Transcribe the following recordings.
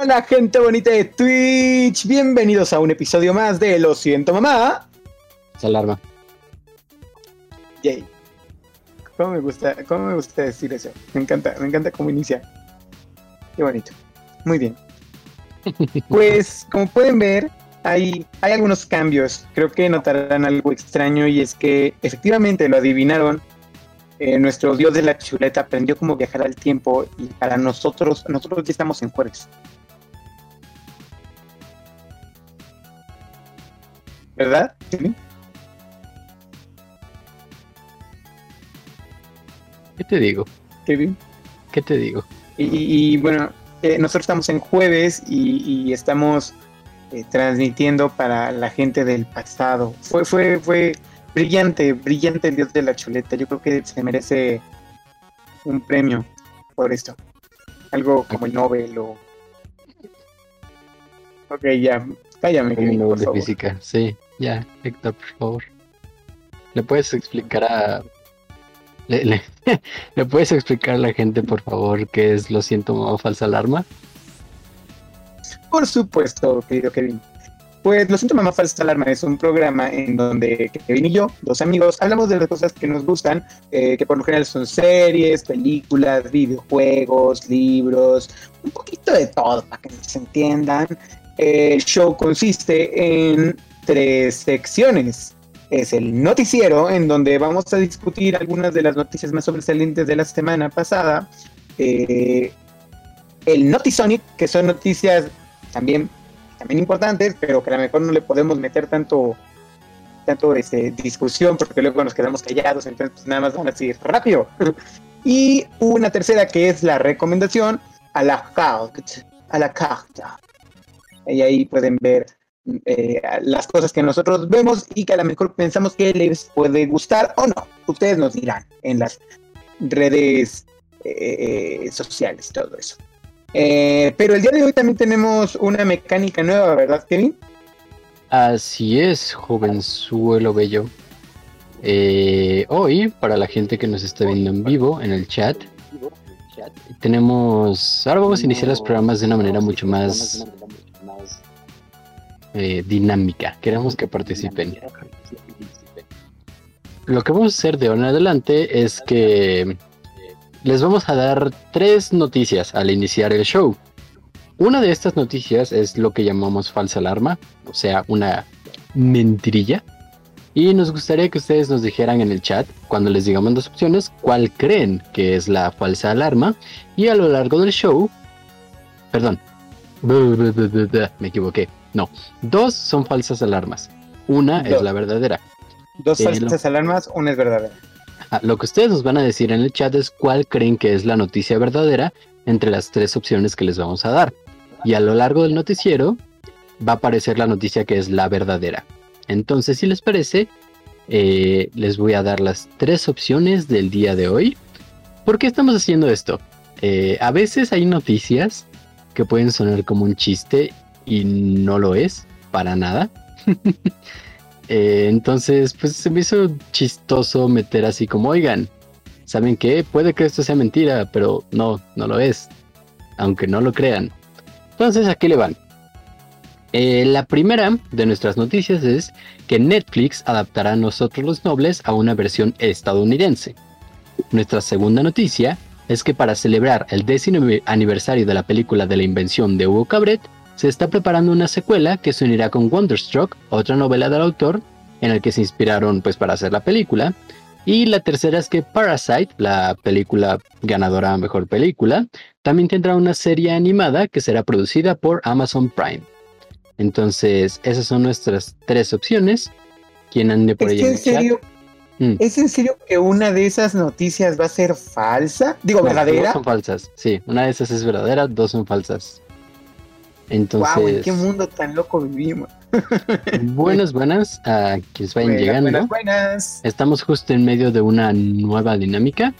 Hola gente bonita de Twitch, bienvenidos a un episodio más de Lo siento mamá. Se alarma. Yay. ¿Cómo me gusta, cómo me gusta decir eso? Me encanta, me encanta cómo inicia. Qué bonito. Muy bien. Pues como pueden ver, hay, hay algunos cambios. Creo que notarán algo extraño y es que efectivamente lo adivinaron. Eh, nuestro dios de la chuleta aprendió cómo viajar al tiempo y para nosotros, nosotros ya estamos en jueves. ¿Verdad? ¿Sí? ¿Qué te digo? Kevin. ¿Qué te digo? Y, bueno, eh, nosotros estamos en jueves y, y estamos eh, transmitiendo para la gente del pasado. Fue, fue, fue brillante, brillante el dios de la chuleta. Yo creo que se merece un premio por esto. Algo como el Nobel o... Ok, ya, cállame, Nobel de favor. física. Sí, ya, Héctor, por favor. ¿Le puedes explicar a. Le, le- ¿le puedes explicar a la gente, por favor, qué es lo siento, mamá, falsa alarma? Por supuesto, querido Kevin. Pues Lo siento, mamá, falsa alarma es un programa en donde Kevin y yo, dos amigos, hablamos de las cosas que nos gustan, eh, que por lo general son series, películas, videojuegos, libros, un poquito de todo para que se entiendan. El show consiste en tres secciones. Es el noticiero, en donde vamos a discutir algunas de las noticias más sobresalientes de la semana pasada. Eh, el Notisonic, que son noticias también, también importantes, pero que a lo mejor no le podemos meter tanto, tanto este, discusión porque luego nos quedamos callados, entonces pues, nada más van a decir rápido. y una tercera que es la recomendación a la carte, a la carta. Y ahí pueden ver eh, las cosas que nosotros vemos y que a lo mejor pensamos que les puede gustar o no. Ustedes nos dirán en las redes eh, sociales, todo eso. Eh, pero el día de hoy también tenemos una mecánica nueva, ¿verdad, Kevin? Así es, jovenzuelo bello. Eh, hoy, para la gente que nos está viendo en vivo en el chat, tenemos. Ahora vamos a iniciar los programas de una manera mucho más eh, dinámica. Queremos que participen. Lo que vamos a hacer de ahora en adelante es que les vamos a dar tres noticias al iniciar el show. Una de estas noticias es lo que llamamos falsa alarma, o sea, una mentirilla. Y nos gustaría que ustedes nos dijeran en el chat, cuando les digamos las opciones, cuál creen que es la falsa alarma. Y a lo largo del show, perdón, me equivoqué. No, dos son falsas alarmas. Una es la verdadera. Dos Eh, falsas alarmas, una es verdadera. Ah, Lo que ustedes nos van a decir en el chat es cuál creen que es la noticia verdadera entre las tres opciones que les vamos a dar. Y a lo largo del noticiero va a aparecer la noticia que es la verdadera. Entonces, si les parece, eh, les voy a dar las tres opciones del día de hoy. ¿Por qué estamos haciendo esto? Eh, a veces hay noticias que pueden sonar como un chiste y no lo es para nada. Eh, entonces, pues se me hizo chistoso meter así como, oigan, ¿saben qué? Puede que esto sea mentira, pero no, no lo es. Aunque no lo crean. Entonces, aquí le van. Eh, la primera de nuestras noticias es que Netflix adaptará a Nosotros los Nobles a una versión estadounidense. Nuestra segunda noticia es que para celebrar el décimo aniversario de la película de la invención de Hugo Cabret, se está preparando una secuela que se unirá con Wonderstruck, otra novela del autor, en el que se inspiraron pues para hacer la película. Y la tercera es que Parasite, la película ganadora a mejor película, también tendrá una serie animada que será producida por Amazon Prime. Entonces, esas son nuestras tres opciones. ¿Quién ande por ¿Es ahí en el serio? Mm. ¿Es en serio que una de esas noticias va a ser falsa? Digo, No, verdadera. Dos son falsas, sí. Una de esas es verdadera, dos son falsas. Entonces, Wow, ¿en qué mundo tan loco vivimos? buenas, buenas a quienes vayan Buenas, llegando. buenas, buenas. Estamos justo en medio de una nueva dinámica.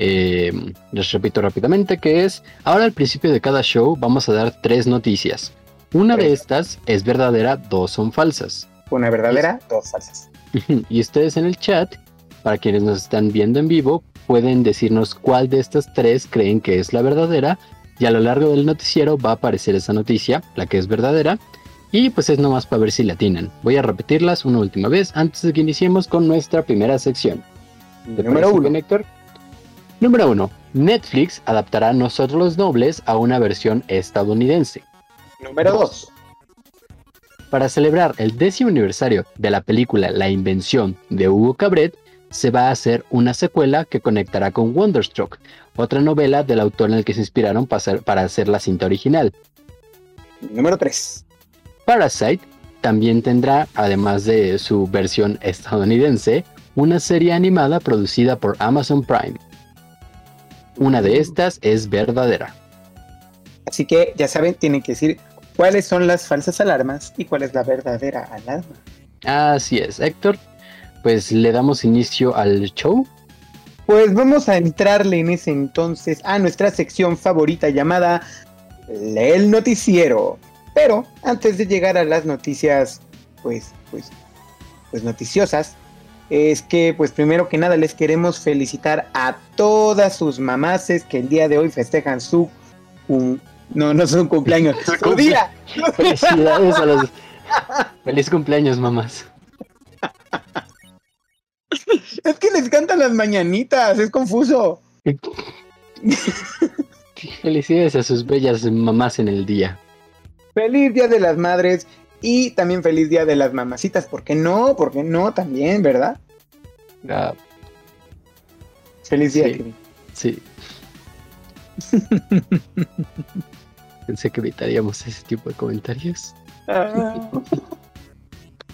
Eh, les repito rápidamente que es, ahora al principio de cada show vamos a dar tres noticias. Una de estas es verdadera, dos son falsas. Una verdadera, dos falsas. y ustedes en el chat, para quienes nos están viendo en vivo, pueden decirnos cuál de estas tres creen que es la verdadera Y a lo largo del noticiero va a aparecer esa noticia, la que es verdadera, y pues es nomás para ver si la tienen. Voy a repetirlas una última vez antes de que iniciemos con nuestra primera sección. Número uno. Héctor? Número 1. Netflix adaptará Nosotros los Nobles a una versión estadounidense. Número 2. Para celebrar el décimo aniversario de la película La Invención de Hugo Cabret, se va a hacer una secuela que conectará con Wonderstruck, otra novela del autor en el que se inspiraron para hacer la cinta original. Número 3. Parasite también tendrá, además de su versión estadounidense, una serie animada producida por Amazon Prime. Una de estas es verdadera. Así que ya saben, tienen que decir cuáles son las falsas alarmas y cuál es la verdadera alarma. Así es, Héctor. Pues le damos inicio al show. Pues vamos a entrarle en ese entonces a nuestra sección favorita llamada El Noticiero. Pero antes de llegar a las noticias, pues, pues, pues noticiosas, es que pues primero que nada les queremos felicitar a todas sus mamases que el día de hoy festejan su no, no son cumpleaños, su día. Felicidades a los Feliz cumpleaños, mamás. Es que les cantan las mañanitas, es confuso. Felicidades a sus bellas mamás en el día. Feliz Día de las Madres y también feliz Día de las Mamacitas. ¿Por qué no? ¿Por qué no? También, ¿verdad? Ah, feliz día, sí, Sí. Pensé que evitaríamos ese tipo de comentarios. Ah.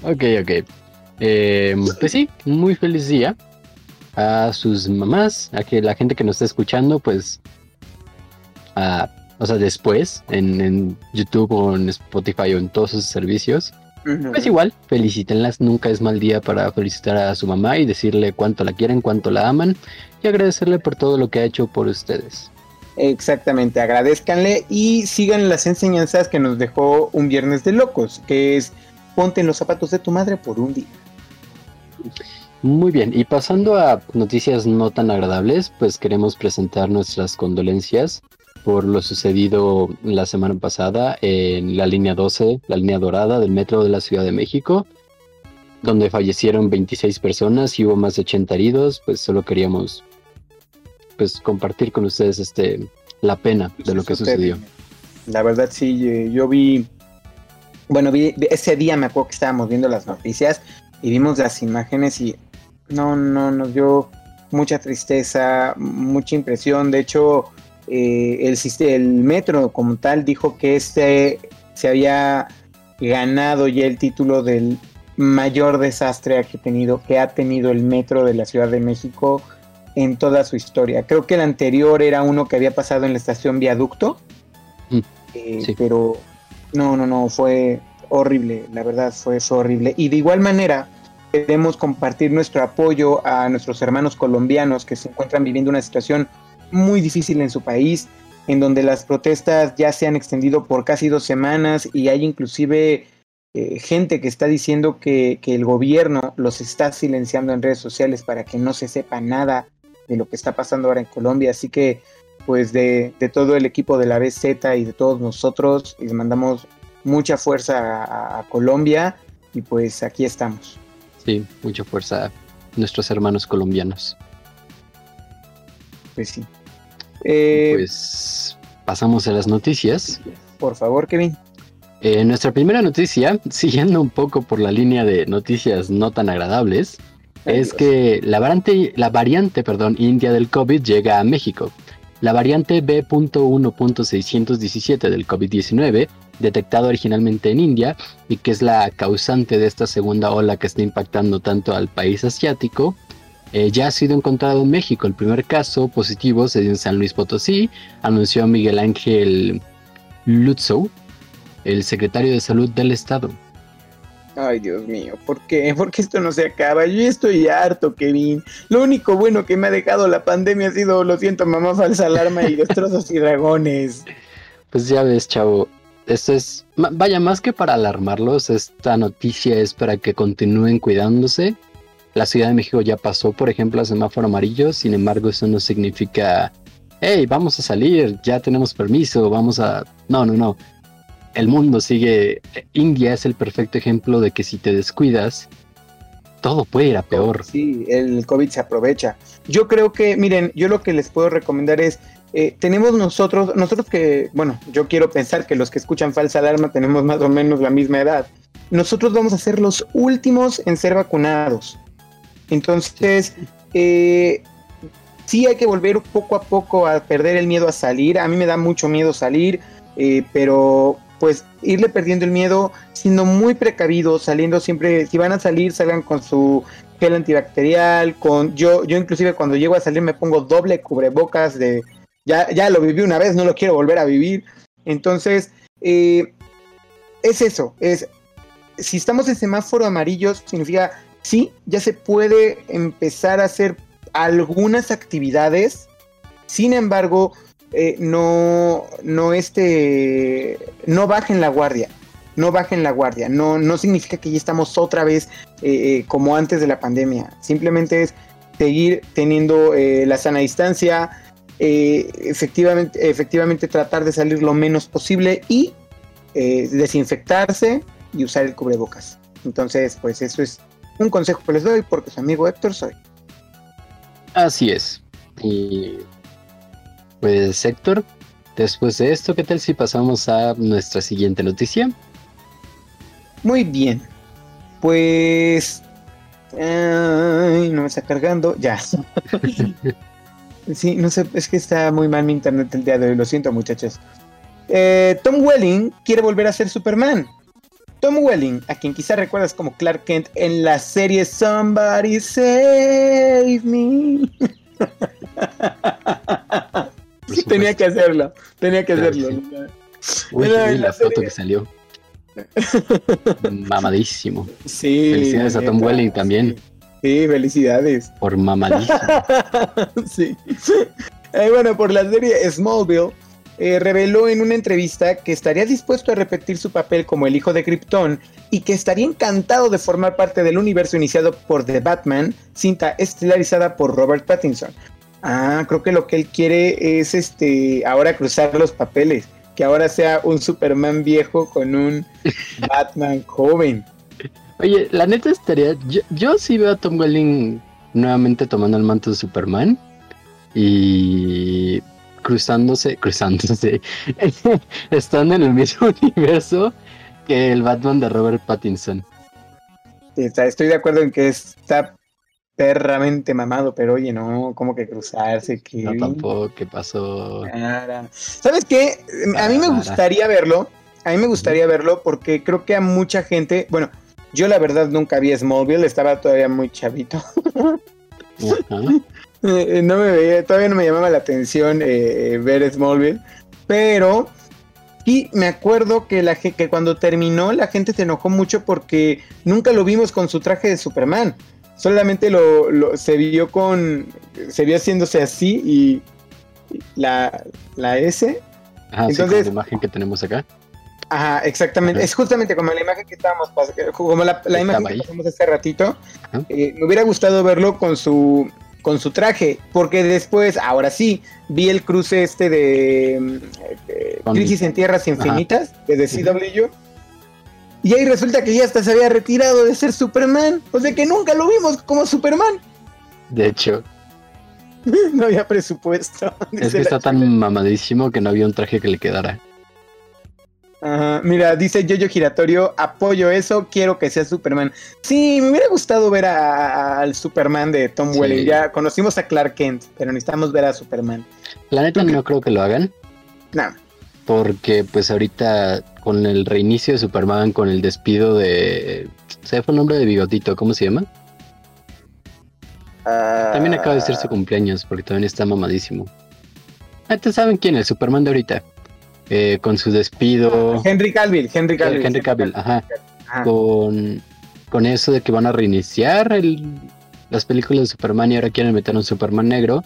ok, ok. Eh, pues sí, muy feliz día a sus mamás, a que la gente que nos está escuchando, pues, a, o sea, después en, YouTube o en Spotify o en todos sus servicios, pues igual, felicítenlas, nunca es mal día para felicitar a su mamá y decirle cuánto la quieren, cuánto la aman y agradecerle por todo lo que ha hecho por ustedes. Exactamente, agradezcanle y sigan las enseñanzas que nos dejó un viernes de locos, que es ponte en los zapatos de tu madre por un día. Muy bien, y pasando a noticias no tan agradables, pues queremos presentar nuestras condolencias por lo sucedido la semana pasada en la línea 12, la línea dorada del metro de la Ciudad de México, donde fallecieron 26 personas y hubo más de 80 heridos, pues solo queríamos pues compartir con ustedes este la pena de lo que sucedió. La verdad sí, yo vi, bueno, vi ese día me acuerdo que estábamos viendo las noticias y vimos las imágenes y no, no, nos dio mucha tristeza, mucha impresión. De hecho, eh, el, el metro como tal dijo que este se había ganado ya el título del mayor desastre que, tenido, que ha tenido el metro de la Ciudad de México en toda su historia. Creo que el anterior era uno que había pasado en la estación Viaducto, mm, eh, pero no, no, no, fue horrible, la verdad fue, horrible. Y de igual manera queremos compartir nuestro apoyo a nuestros hermanos colombianos que se encuentran viviendo una situación muy difícil en su país, en donde las protestas ya se han extendido por casi dos semanas y hay inclusive eh, gente que está diciendo que, el gobierno los está silenciando en redes sociales para que no se sepa nada de lo que está pasando ahora en Colombia. Así que, pues, de, todo el equipo de la BZ y de todos nosotros, les mandamos mucha fuerza a, Colombia y pues aquí estamos. Sí, mucha fuerza a nuestros hermanos colombianos. Pues sí. Eh, pues pasamos a las noticias. Por favor, Kevin. Eh, nuestra primera noticia, siguiendo un poco por la línea de noticias no tan agradables, es que la variante, la variante perdón, india del COVID llega a México. La variante B.1.617 del COVID-19, detectada originalmente en India y que es la causante de esta segunda ola que está impactando tanto al país asiático, eh, ya ha sido encontrado en México. El primer caso positivo se dio en San Luis Potosí, anunció Miguel Ángel Lutzow, el secretario de Salud del Estado. Ay, Dios mío, ¿por qué? Porque esto no se acaba. Yo estoy harto, Kevin. Lo único bueno que me ha dejado la pandemia ha sido, lo siento, mamá falsa alarma y destrozos y dragones. Pues ya ves, chavo. Esto es, vaya, más que para alarmarlos, esta noticia es para que continúen cuidándose. La Ciudad de México ya pasó, por ejemplo, a semáforo amarillo, sin embargo, eso no significa hey, vamos a salir, ya tenemos permiso, vamos a... No, no, no. El mundo sigue... India es el perfecto ejemplo de que si te descuidas, todo puede ir a peor. Sí, el COVID se aprovecha. Yo creo que, miren, yo lo que les puedo recomendar es, eh, tenemos nosotros, nosotros que, bueno, yo quiero pensar que los que escuchan falsa alarma tenemos más o menos la misma edad. Nosotros vamos a ser los últimos en ser vacunados. Entonces, eh, sí hay que volver poco a poco a perder el miedo a salir. A mí me da mucho miedo salir, eh, pero pues irle perdiendo el miedo, siendo muy precavidos, saliendo siempre, si van a salir, salgan con su gel antibacterial, con yo, yo inclusive cuando llego a salir me pongo doble cubrebocas de, ya, ya lo viví una vez, no lo quiero volver a vivir. Entonces, eh, es eso, es, si estamos en semáforo amarillo, significa, sí, ya se puede empezar a hacer algunas actividades, sin embargo, eh, no, no, este, no bajen la guardia, no bajen la guardia, no, no significa que ya estamos otra vez eh, eh, como antes de la pandemia, simplemente es seguir teniendo la sana distancia, efectivamente, efectivamente tratar de salir lo menos posible y desinfectarse y usar el cubrebocas. Entonces, pues eso es un consejo que les doy porque su amigo Héctor soy. Así es. Y pues Héctor, después de esto, ¿qué tal si pasamos a nuestra siguiente noticia? Muy bien. Pues... Ay, no me está cargando. Ya. sí, no sé, es que está muy mal mi internet el día de hoy, lo siento muchachos. Eh, Tom Welling quiere volver a ser Superman. Tom Welling, a quien quizá recuerdas como Clark Kent en la serie Somebody Save Me. tenía que hacerlo, tenía que hacerlo. Uy, la, foto que salió. Mamadísimo. Sí. Felicidades a Tom Welling también. Sí, felicidades. Por mamadísimo. sí. Eh, bueno, por la serie Smallville, eh, reveló en una entrevista que estaría dispuesto a repetir su papel como el hijo de Krypton y que estaría encantado de formar parte del universo iniciado por The Batman, cinta estelarizada por Robert Pattinson. Ah, creo que lo que él quiere es este ahora cruzar los papeles, que ahora sea un Superman viejo con un Batman joven. Oye, la neta estaría, yo, yo sí veo a Tom Welling nuevamente tomando el manto de Superman y cruzándose, cruzándose, estando en el mismo universo que el Batman de Robert Pattinson. Estoy de acuerdo en que está perramente mamado, pero oye, no, como que cruzarse, que No, tampoco, ¿qué pasó? ¿Sabes qué? A mí me gustaría verlo, a mí me gustaría verlo porque creo que a mucha gente, bueno, yo la verdad nunca vi Smallville, estaba todavía muy chavito. Eh, no me veía, todavía no me llamaba la atención eh, ver Smallville, pero y me acuerdo que, la, que cuando terminó la gente se enojó mucho porque nunca lo vimos con su traje de Superman. Solamente lo, se vio con, se vio haciéndose así y la, la S. Ajá, Entonces, la imagen que tenemos acá. Ajá, exactamente. Es justamente como la imagen que estábamos, como la, imagen que pasamos hace ratito. Eh, me hubiera gustado verlo con su con su traje, porque después, ahora sí, vi el cruce este de, Crisis en Tierras Infinitas, de CW, y ahí resulta que ya hasta se había retirado de ser Superman, o sea que nunca lo vimos como Superman. De hecho. no había presupuesto. Es que está tan mamadísimo que no había un traje que le quedara mira, dice Yoyo Giratorio, apoyo eso, quiero que sea Superman. Sí, me hubiera gustado ver al Superman de Tom Welling. Ya conocimos a Clark Kent, pero necesitamos ver a Superman. La neta no creo que lo hagan. No. Porque pues ahorita con el reinicio de Superman, con el despido de... ¿Se fue el nombre de Bigotito? ¿Cómo se llama? También acaba de ser su cumpleaños porque también está mamadísimo. Ah, saben quién es? Superman de ahorita. Eh, con su despido. Henry Cavill, Henry Cavill. Henry Cavill, ajá. Con, con eso de que van a reiniciar el, las películas de Superman y ahora quieren meter un Superman negro.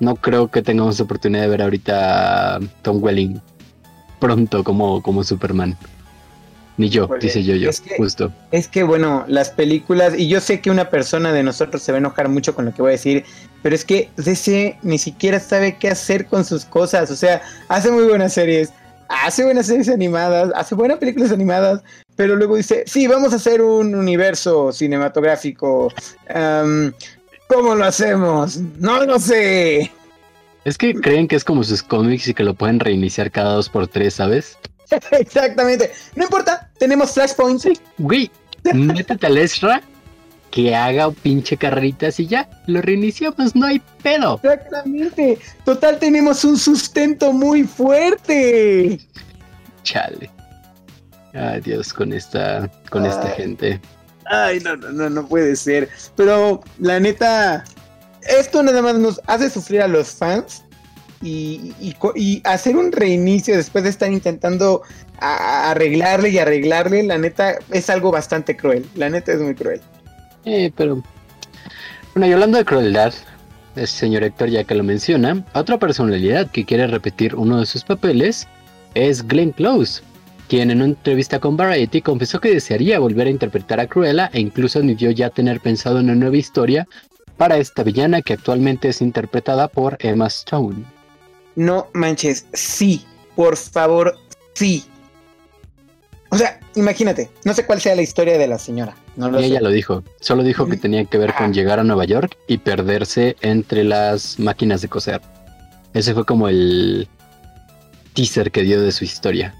No creo que tengamos oportunidad de ver ahorita a Tom Welling pronto como, como Superman. Ni yo, dice yo, yo, es que- justo. Es que bueno, las películas, y yo sé que una persona de nosotros se va a enojar mucho con lo que voy a decir, pero es que DC ni siquiera sabe qué hacer con sus cosas. O sea, hace muy buenas series, hace buenas series animadas, hace buenas películas animadas, pero luego dice, sí, vamos a hacer un universo cinematográfico. Am, ¿Cómo lo hacemos? No lo sé. Es que creen que es como sus cómics y que lo pueden reiniciar cada dos por tres, ¿sabes? Exactamente. No importa, tenemos flashpoints. Güey, métete al Ezra que haga pinche carreritas y ya, lo reiniciamos, no hay pedo. Exactamente. Total, tenemos un sustento muy fuerte. Chale. Ay, Dios, con esta, con esta gente. Ay, no, no, no, no puede ser. Pero la neta, esto nada más nos hace sufrir a los fans y, hacer un reinicio después de estar intentando arreglarle y arreglarle, la neta es algo bastante cruel. La neta es muy cruel. Eh, pero. Bueno, y hablando de crueldad, el señor Héctor, ya que lo menciona, otra personalidad que quiere repetir uno de sus papeles es Glenn Close, quien en una entrevista con Variety confesó que desearía volver a interpretar a Cruella e incluso admitió ya tener pensado en una nueva historia para esta villana que actualmente es interpretada por Emma Stone. No manches, sí, por favor, sí. O sea, imagínate, no sé cuál sea la historia de la señora. No lo Y sé. ella lo dijo, solo dijo que tenía que ver con llegar a Nueva York y perderse entre las máquinas de coser. Ese fue como el teaser que dio de su historia.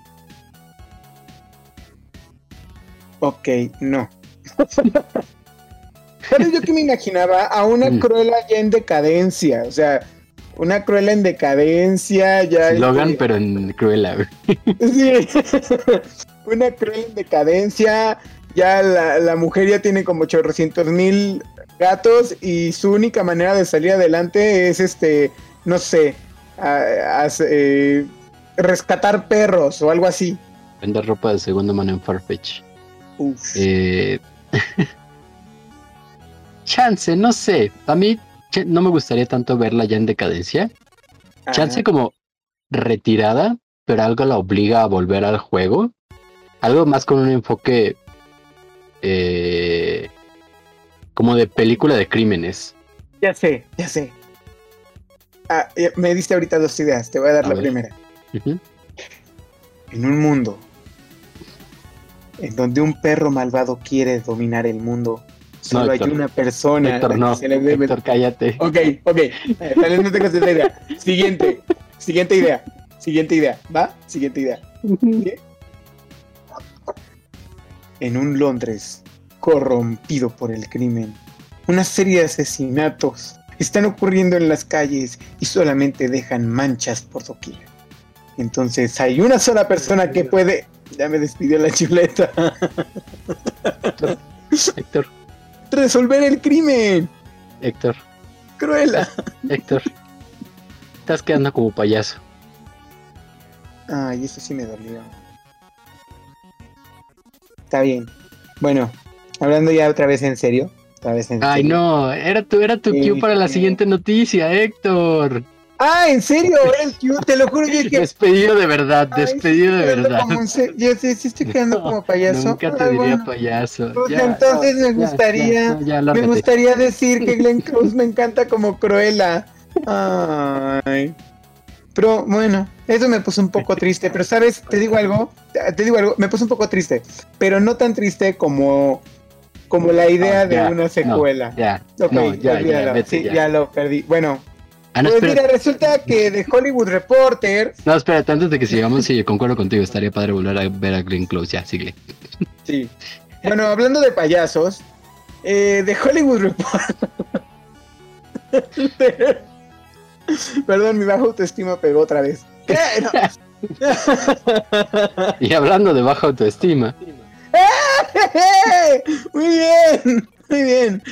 Ok, no. ¿Sabes yo que me imaginaba? A una Mm. cruela ya en decadencia. O sea, una cruela en decadencia, ya. Logan, este, pero en Cruella. güey. Sí. una cruela en decadencia. Ya la, la mujer ya tiene como 800 mil gatos y su única manera de salir adelante es este, no sé, a- a- eh, rescatar perros o algo así. Vender ropa de segunda mano en Farfetch. Uf. Eh... Chance, no sé. A mí no me gustaría tanto verla ya en decadencia. Chance como retirada, pero algo la obliga a volver al juego. Algo más con un enfoque eh, como de película de crímenes. Ya sé, ya sé. Ah, me diste ahorita dos ideas, te voy a dar A la ver. primera. En un mundo en donde un perro malvado quiere dominar el mundo, solo hay Héctor. una persona Héctor, no. se le debe... Héctor, cállate. Ok, ok, eh, tal vez no tengas esa idea. Siguiente, siguiente idea, siguiente idea, ¿va? Siguiente idea. En un Londres corrompido por el crimen, una serie de asesinatos están ocurriendo en las calles y solamente dejan manchas por doquier. Entonces hay una sola persona que puede... Ya me despidió la chuleta. Héctor, Resolver el crimen. Héctor, Cruela. Héctor. Estás quedando como payaso. Ay, eso sí me dolió. Está bien. Bueno, hablando ya otra vez en serio. Otra vez en Ay, serio. no, era tu, era tu cue para la siguiente noticia, Héctor. Ah, ¿en serio? Cute, Te lo juro, yo dije. Despedido de verdad, ay, despedido de verdad. como Yo sí, sí estoy quedando No, como payaso. Nunca te Ay, diría bueno. payaso. Pues Ya, entonces no, me gustaría- ya, no, ya, Me gustaría decir que Glenn Close me encanta como Cruella. Ay. Pero bueno, eso me puso un poco triste. Pero sabes, te digo algo, te digo algo, me puso un poco triste, pero no tan triste como, como la idea No, de una secuela. Ya, no, ya, ya, olvídalo. vete, sí, ya. ya lo perdí. Bueno, Ah, no, pues espérate, mira, resulta que de Hollywood Reporter, no, espérate, antes de que sigamos, sí, concuerdo contigo, estaría padre volver a ver a Glenn Close, ya, sigue. sí. Bueno, hablando de payasos, eh, de Hollywood Reporter. Perdón, mi baja autoestima pegó otra vez. ¿Qué? No. Y hablando de baja autoestima, Muy bien, muy bien.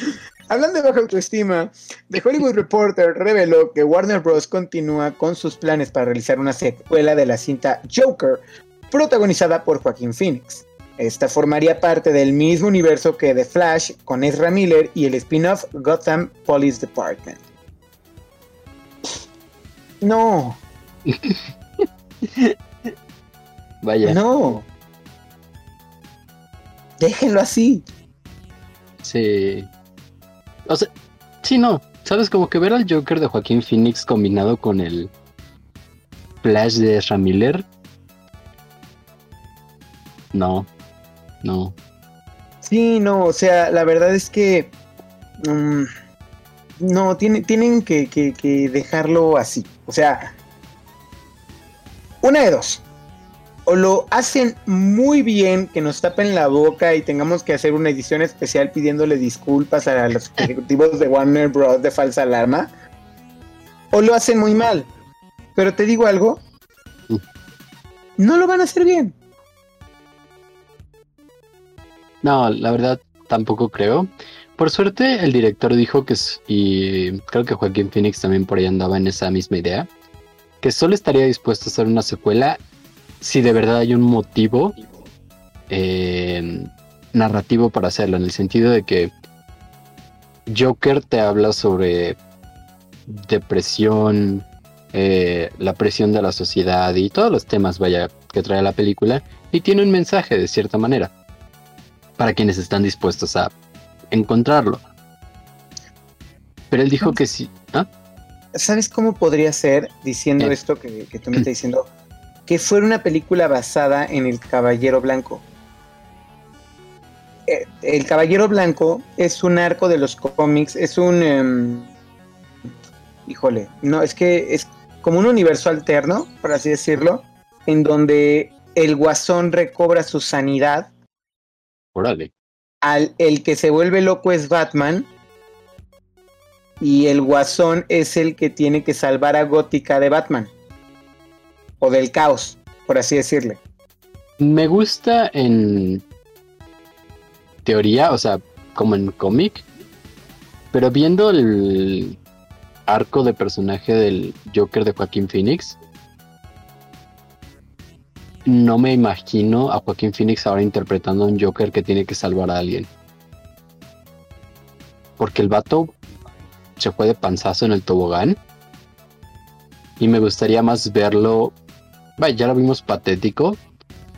Hablando de baja autoestima, The Hollywood Reporter reveló que Warner Bros. continúa con sus planes para realizar una secuela de la cinta Joker, protagonizada por Joaquín Phoenix. Esta formaría parte del mismo universo que The Flash con Ezra Miller y el spin-off Gotham Police Department. No, vaya, no. Déjenlo así. Sí. O sea, sí, no. ¿Sabes? Como que ver al Joker de Joaquín Phoenix combinado con el Flash de Ezra Miller. No, no. Sí, no, o sea, la verdad es que. mm, no, tiene, tienen que, que- que dejarlo así. O sea, una de dos. O lo hacen muy bien, que nos tapen la boca y tengamos que hacer una edición especial pidiéndole disculpas a los ejecutivos de Warner Bros. de falsa alarma. O lo hacen muy mal. Pero te digo algo. No lo van a hacer bien. No, la verdad tampoco creo. Por suerte el director dijo que, y creo que Joaquín Phoenix también por ahí andaba en esa misma idea, que solo estaría dispuesto a hacer una secuela si de verdad hay un motivo eh, narrativo para hacerlo, en el sentido de que Joker te habla sobre depresión, eh, la presión de la sociedad y todos los temas, vaya, que trae la película, y tiene un mensaje de cierta manera para quienes están dispuestos a encontrarlo. Pero él dijo que sí. ¿Ah? ¿Sabes cómo podría ser, diciendo Eh. esto que, que tú me estás diciendo, que fuera una película basada en El Caballero Blanco? Eh, El Caballero Blanco es un arco de los cómics, es un... em, híjole, no, es que es como un universo alterno, por así decirlo, en donde el guasón recobra su sanidad, Órale. al, el que se vuelve loco es Batman, y el guasón es el que tiene que salvar a Gótica de Batman. O del caos, por así decirle. Me gusta en teoría, o sea, como en cómic, pero viendo el arco de personaje del Joker de Joaquín Phoenix, no me imagino a Joaquín Phoenix ahora interpretando a un Joker que tiene que salvar a alguien. Porque el vato se fue de panzazo en el tobogán. Y me gustaría más verlo. Vaya, ya lo vimos patético.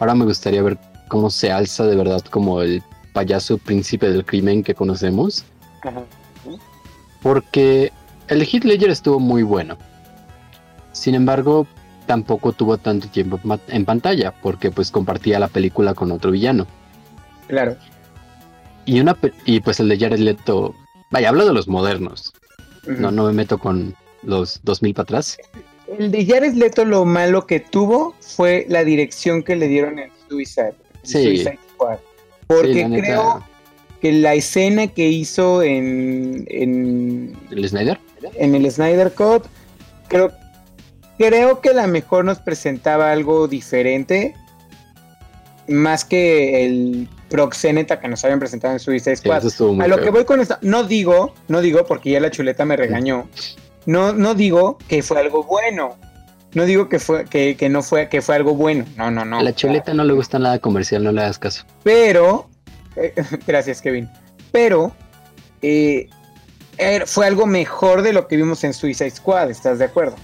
Ahora me gustaría ver cómo se alza de verdad como el payaso príncipe del crimen que conocemos. Porque el de Heath Ledger estuvo muy bueno. Sin embargo, tampoco tuvo tanto tiempo en pantalla, porque pues compartía la película con otro villano. Claro. Y una y pues el de Jared Leto, vaya, hablo de los modernos. No, no me meto con los 2000 para atrás. El de Jared Leto lo malo que tuvo fue la dirección que le dieron en Suicide, Sí. Suicide Squad. Porque Sí, creo que la escena que hizo en, en, el Snyder. en el Snyder Cut, creo, creo que la mejor nos presentaba algo diferente, más que el proxeneta que nos habían presentado en Suicide Squad. A lo feo. que voy con esto, no digo, no digo porque ya la chuleta me regañó. No, no digo que fue algo bueno. No digo que fue, que, que no fue, que fue algo bueno. No, no, no. A la chuleta no le gusta nada comercial, no le hagas caso. Pero, eh, gracias Kevin. Pero eh, er- fue algo mejor de lo que vimos en Suicide Squad, ¿estás de acuerdo?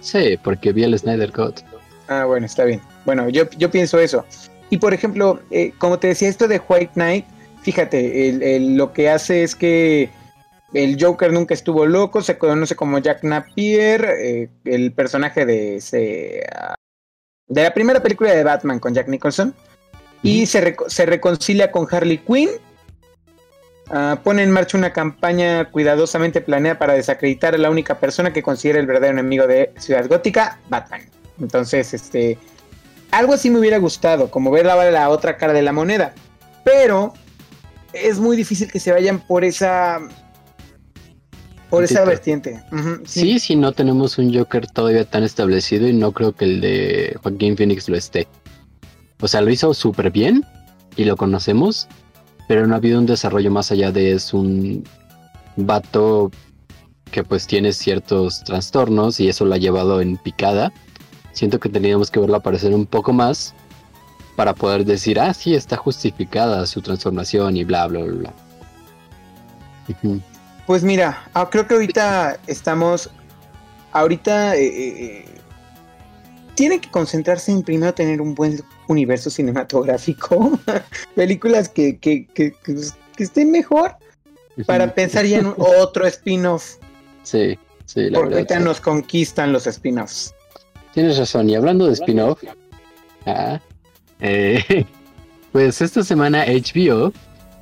Sí, porque vi el Snyder Cut. Ah, bueno, está bien. Bueno, yo, yo pienso eso. Y por ejemplo, eh, como te decía esto de White Knight, fíjate, el- el- lo que hace es que el Joker nunca estuvo loco, se conoce como Jack Napier, eh, el personaje de, ese, ah, de la primera película de Batman con Jack Nicholson, y se, se reconcilia con Harley Quinn, ah, pone en marcha una campaña cuidadosamente planeada para desacreditar a la única persona que considera el verdadero enemigo de Ciudad Gótica, Batman. Entonces, este, algo así me hubiera gustado, como ver la, la otra cara de la moneda, pero es muy difícil que se vayan por esa por esa vertiente. Sí, si no tenemos un Joker todavía tan establecido y no creo que el de Joaquín Phoenix lo esté. O sea, lo hizo súper bien y lo conocemos, pero no ha habido un desarrollo más allá de es un vato que pues tiene ciertos trastornos y eso lo ha llevado en picada. Siento que teníamos que verlo aparecer un poco más para poder decir, ah, sí, está justificada su transformación y bla, bla, bla, bla. Pues mira, ah, creo que ahorita estamos, ahorita eh, eh, tiene que concentrarse en primero tener un buen universo cinematográfico, películas que, que, que, que estén mejor para pensar ya en otro spin-off. Sí, sí, la Porque ahorita nos conquistan los spin-offs. Tienes razón, y hablando de spin-off, ah, eh, pues esta semana HBO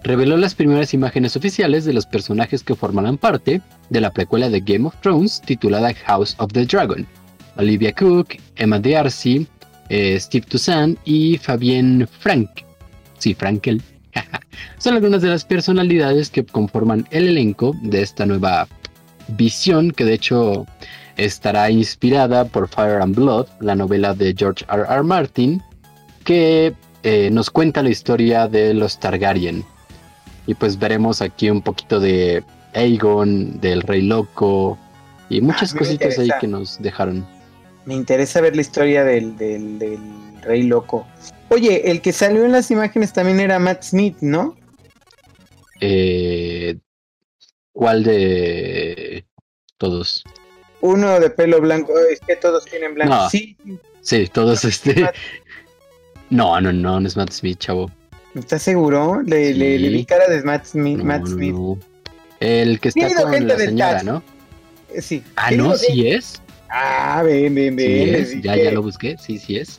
reveló las primeras imágenes oficiales de los personajes que formarán parte de la precuela de Game of Thrones titulada House of the Dragon. Olivia Cook, Emma D'Arcy, eh, Steve Toussaint y Fabienne Frank. Sí, Frankel. Son algunas de las personalidades que conforman el elenco de esta nueva visión que de hecho estará inspirada por Fire and Blood, la novela de George R. R. Martin, que eh, nos cuenta la historia de los Targaryen. Y pues veremos aquí un poquito de Aegon, del Rey Loco y muchas cositas ahí que nos dejaron. Me interesa ver la historia del, del Rey Loco. Oye, el que salió en las imágenes también era Matt Smith, ¿no? Eh, ¿Cuál de todos? Uno de pelo blanco, es que todos tienen blanco. Sí. Sí, todos este. No, no, no, no es Matt Smith, chavo. ¿Estás seguro? Le, le, vi cara de Matt Smith. Matt Smith. El que está con la señora, ¿no? Eh, sí. Ah, no, sí es. Ah, ven, ven, ven. ya, ya lo busqué, sí, sí es.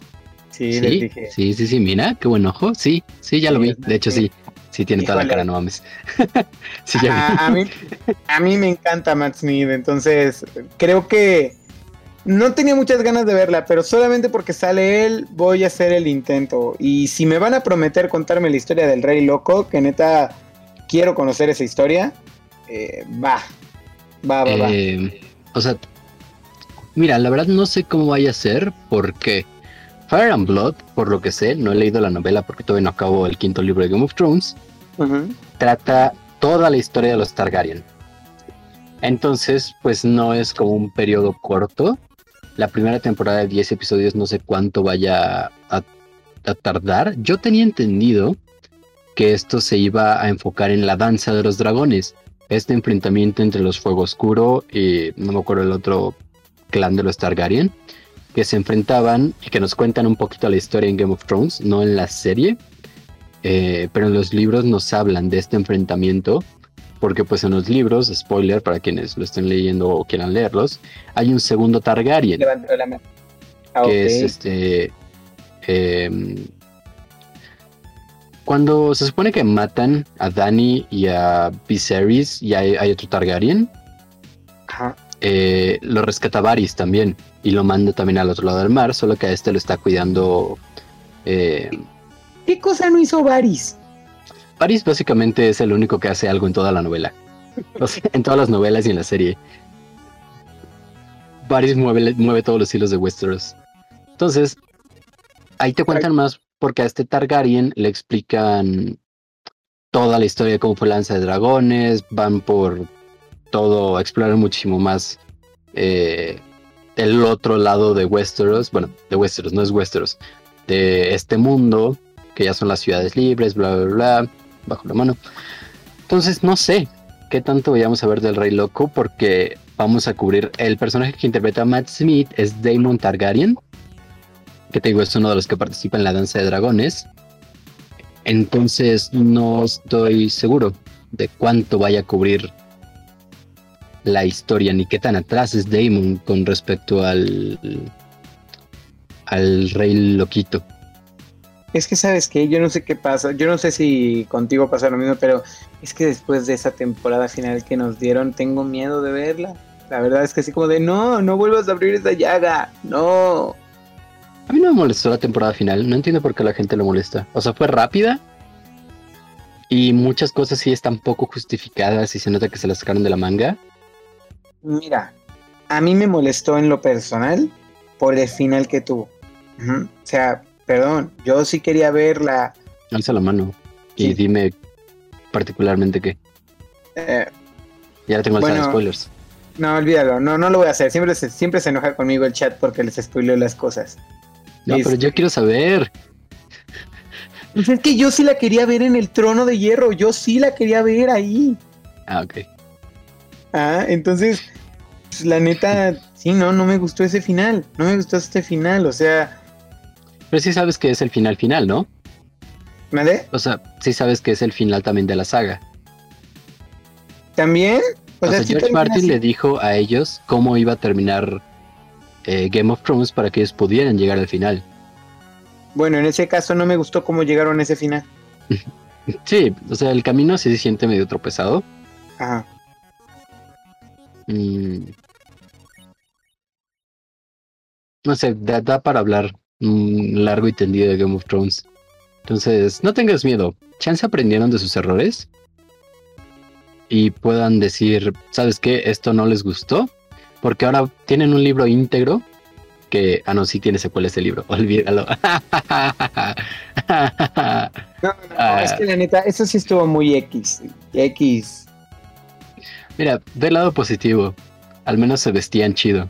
Sí, sí, sí, sí, sí, mira, qué buen ojo. Sí, sí, ya lo vi. De hecho, sí. Sí, tiene toda la cara, no mames. a, mí, a mí me encanta Matt Smith, entonces creo que no tenía muchas ganas de verla, pero solamente porque sale él voy a hacer el intento. Y si me van a prometer contarme la historia del Rey Loco, que neta quiero conocer esa historia, eh, va, va, va, va. Eh, o sea, mira, la verdad no sé cómo vaya a ser, porque Fire and Blood, por lo que sé, no he leído la novela porque todavía no acabo el quinto libro de Game of Thrones, trata toda la historia de los Targaryen. Entonces, pues no es como un periodo corto. La primera temporada de 10 episodios no sé cuánto vaya a, tardar. Yo tenía entendido que esto se iba a enfocar en la danza de los dragones. Este enfrentamiento entre los Fuego Oscuro y no me acuerdo el otro clan de los Targaryen que se enfrentaban y que nos cuentan un poquito la historia en Game of Thrones, no en la serie, eh, pero en los libros nos hablan de este enfrentamiento, porque pues en los libros, spoiler para quienes lo estén leyendo o quieran leerlos, hay un segundo Targaryen, ah, que es este... Em, cuando se supone que matan a Dany y a Viserys y hay, hay otro Targaryen, Ajá. Eh, lo rescata Varys también y lo manda también al otro lado del mar, solo que a este lo está cuidando. Eh, ¿Qué cosa no hizo Varys? Varys básicamente es el único que hace algo en toda la novela. en todas las novelas y en la serie. Varys mueve, todos los hilos de Westeros. Entonces, ahí te cuentan más porque a este Targaryen le explican toda la historia de cómo fue Lanza de Dragones, van por todo, explorar muchísimo más eh, el otro lado de Westeros, bueno, de Westeros, no es Westeros, de este mundo, que ya son las ciudades libres, bla, bla, bla, bajo la mano. Entonces, no sé qué tanto vayamos a ver del Rey Loco, porque vamos a cubrir el personaje que interpreta Matt Smith es Daemon Targaryen, que te digo, es uno de los que participa en la danza de dragones. Entonces, no estoy seguro de cuánto vaya a cubrir la historia ni qué tan atrás es Damon con respecto al al rey loquito. Es que sabes que yo no sé qué pasa, yo no sé si contigo pasa lo mismo, pero es que después de esa temporada final que nos dieron, tengo miedo de verla. La verdad es que así como de, no, no vuelvas a abrir esa llaga, no. A mí no me molestó la temporada final, no entiendo por qué la gente lo molesta. O sea, fue rápida y muchas cosas sí están poco justificadas y se nota que se las sacaron de la manga. Mira, a mí me molestó en lo personal por el final que tuvo. O sea, perdón, yo sí quería verla. Alza la mano y dime particularmente qué. Eh, ya tengo bueno, spoilers. No, olvídalo, no, no lo voy a hacer. Siempre se, siempre se enoja conmigo el chat porque les spoileo las cosas. No, pero yo quiero saber. Pues es que yo sí la quería ver en el trono de hierro, yo sí la quería ver ahí. Ah, ok. Ah, entonces, pues, la neta, Sí, no, no me gustó ese final. No me gustó este final. O sea. Pero sí sabes que es el final final, ¿no? ¿Vale? O sea, sí sabes que es el final también de la saga. ¿También? O, sea, George Martin le dijo a ellos cómo iba a terminar eh, Game of Thrones para que ellos pudieran llegar al final. Bueno, en ese caso no me gustó cómo llegaron a ese final. sí, o sea, el camino sí se siente medio tropezado. Ajá. Mm. No sé, da, para hablar largo y tendido de Game of Thrones. Entonces, no tengas miedo. Chance aprendieron de sus errores y puedan decir, ¿sabes qué? Esto no les gustó. Porque ahora tienen un libro íntegro que, ah, no, sí tiene secuela ese libro, olvídalo. no, no, es que la neta, eso sí estuvo muy X. X. Mira, del lado positivo, al menos se vestían chido.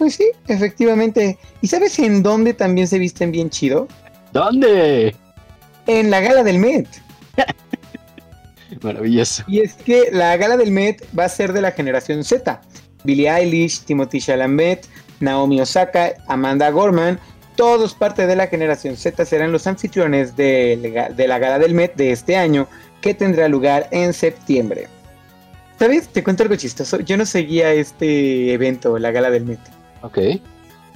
Pues sí, efectivamente. ¿Y sabes en dónde también se visten bien chido? ¿Dónde? En la gala del Met. Maravilloso. Y es que la gala del Met va a ser de la generación Z. Billie Eilish, Timothy Chalamet, Naomi Osaka, Amanda Gorman, todos parte de la generación Z serán los anfitriones de, de la gala del Met de este año, que tendrá lugar en septiembre. ¿Sabes? Te cuento algo chistoso. Yo no seguía este evento, la gala del Met. Ok.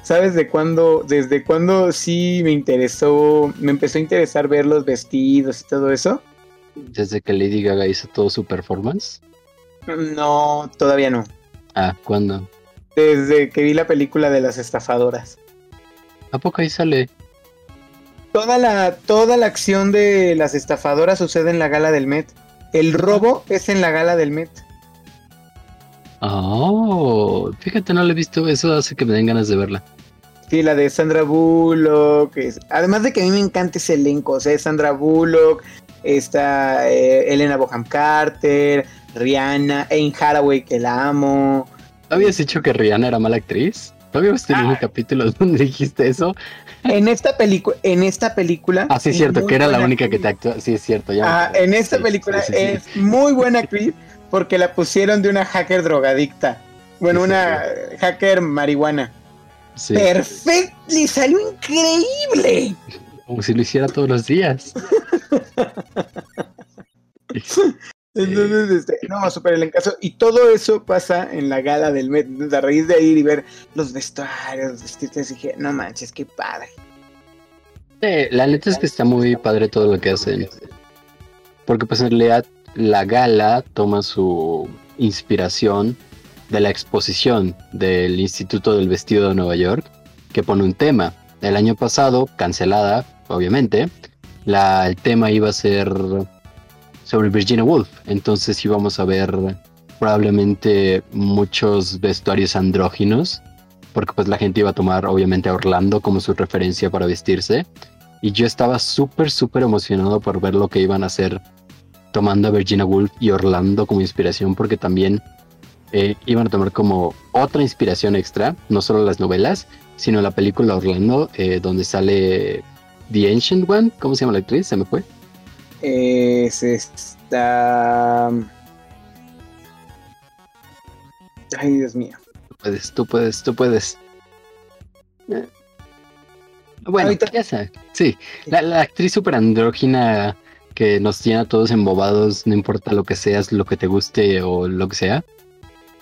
¿Sabes de cuándo, desde cuándo sí me interesó, me empezó a interesar ver los vestidos y todo eso? ¿Desde que Lady Gaga hizo todo su performance? No, todavía no. Ah, ¿cuándo? Desde que vi la película de las estafadoras. ¿A poco ahí sale? Toda la, toda la acción de las estafadoras sucede en la gala del Met. El robo es en la gala del Met. Oh, fíjate, no la he visto. Eso hace que me den ganas de verla. Sí, la de Sandra Bullock. además de que a mí me encanta ese elenco. O sea, Sandra Bullock, está eh, Elena Boham Carter, Rihanna, Ain Haraway, que la amo. habías dicho que Rihanna era mala actriz? ¿No habías tenido un ah. capítulo donde dijiste eso? En esta película, en esta película. Ah, sí, es cierto, que era la única que te actuó. Sí, es cierto. Ya ah, en esta película es muy buena actriz porque la pusieron de una hacker drogadicta. Bueno, una hacker marihuana. Perfecto, le salió increíble. Como si lo hiciera todos los días. Entonces, este, no, súper el encaso. Y todo eso pasa en la gala del Met. a raíz de ir y ver los vestuarios, vestirte, dije, no manches, qué padre. la neta es que está muy padre todo lo que hacen. Porque pues en realidad la gala toma su inspiración de la exposición del Instituto del Vestido de Nueva York, que pone un tema. El año pasado, cancelada, obviamente, el tema iba a ser sobre Virginia Woolf. Entonces íbamos a ver probablemente muchos vestuarios andróginos, porque pues la gente iba a tomar obviamente a Orlando como su referencia para vestirse. Y yo estaba súper, súper emocionado por ver lo que iban a hacer tomando a Virginia Woolf y Orlando como inspiración, porque también eh, iban a tomar como otra inspiración extra, no solo las novelas, sino la película Orlando, eh, donde sale The Ancient One, ¿cómo se llama la actriz? Se me fue. Es esta. Ay, Dios mío. Tú puedes, tú puedes, tú puedes. Bueno, ya Sí, la, actriz super andrógina que nos tiene a todos embobados, no importa lo que seas, lo que te guste o lo que sea.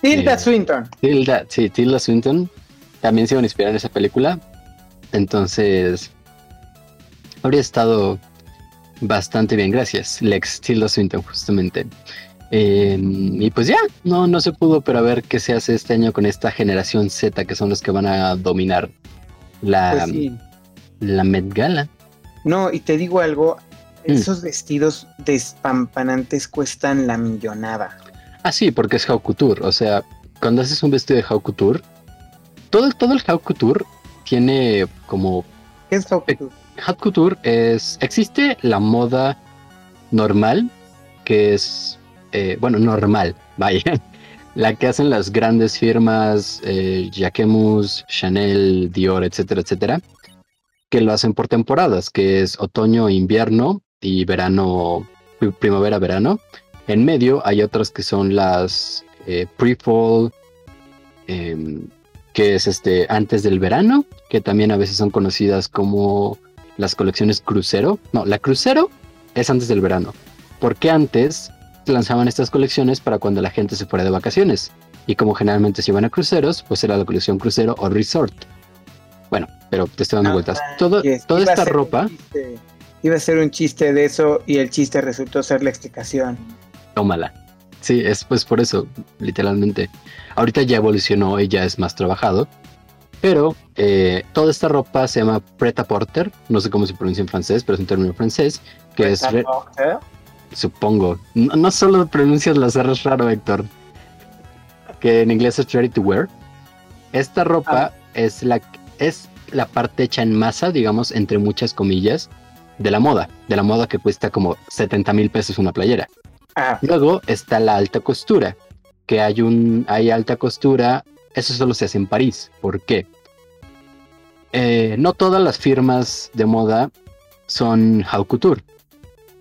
Tilda eh, Swinton. Tilda, sí, Tilda Swinton. También se iban a inspirar en esa película. Entonces, habría estado bastante bien, gracias. Lex Tilda Swinton, justamente. Em, y pues ya, no, no se pudo, pero a ver qué se hace este año con esta generación Z, que son los que van a dominar la, pues la Met Gala. No, y te digo algo, mm. esos vestidos despampanantes cuestan la millonada. Ah, sí, porque es haute couture. O sea, cuando haces un vestido de haute couture, todo, todo el haute couture tiene como... ¿Qué es haute couture? haute couture es... Existe la moda normal, que es... Eh, bueno, normal, vaya. La que hacen las grandes firmas, eh, Jacquemus, Chanel, Dior, etcétera, etcétera, que lo hacen por temporadas, que es otoño, invierno y verano, primavera, verano. En medio hay otras que son las eh, pre-fall, em, que es este antes del verano, que también a veces son conocidas como las colecciones crucero. No, la crucero es antes del verano, porque antes lanzaban estas colecciones para cuando la gente se fuera de vacaciones. Y como generalmente se iban a cruceros, pues era la colección crucero o resort. Bueno, pero te estoy dando Ah, vueltas. Todo, toda esta ropa, Iba a ser un chiste de eso y el chiste resultó ser la explicación. tómala. Sí, es pues por eso, literalmente. Ahorita ya evolucionó y ya es más trabajado. Pero eh, toda esta ropa se llama pret-à-porter, no sé cómo se pronuncia en francés, pero es un término francés, que es, re- supongo, no, no solo pronuncias las R raro, Héctor, que en inglés es ready to wear. Esta ropa es, la, es la parte hecha en masa, digamos, entre muchas comillas, de la moda, de la moda que cuesta como 70 mil pesos una playera. Ah, Luego está la alta costura, que hay un hay alta costura, eso solo se hace en París. ¿Por qué? Eh, no todas las firmas de moda son haute couture.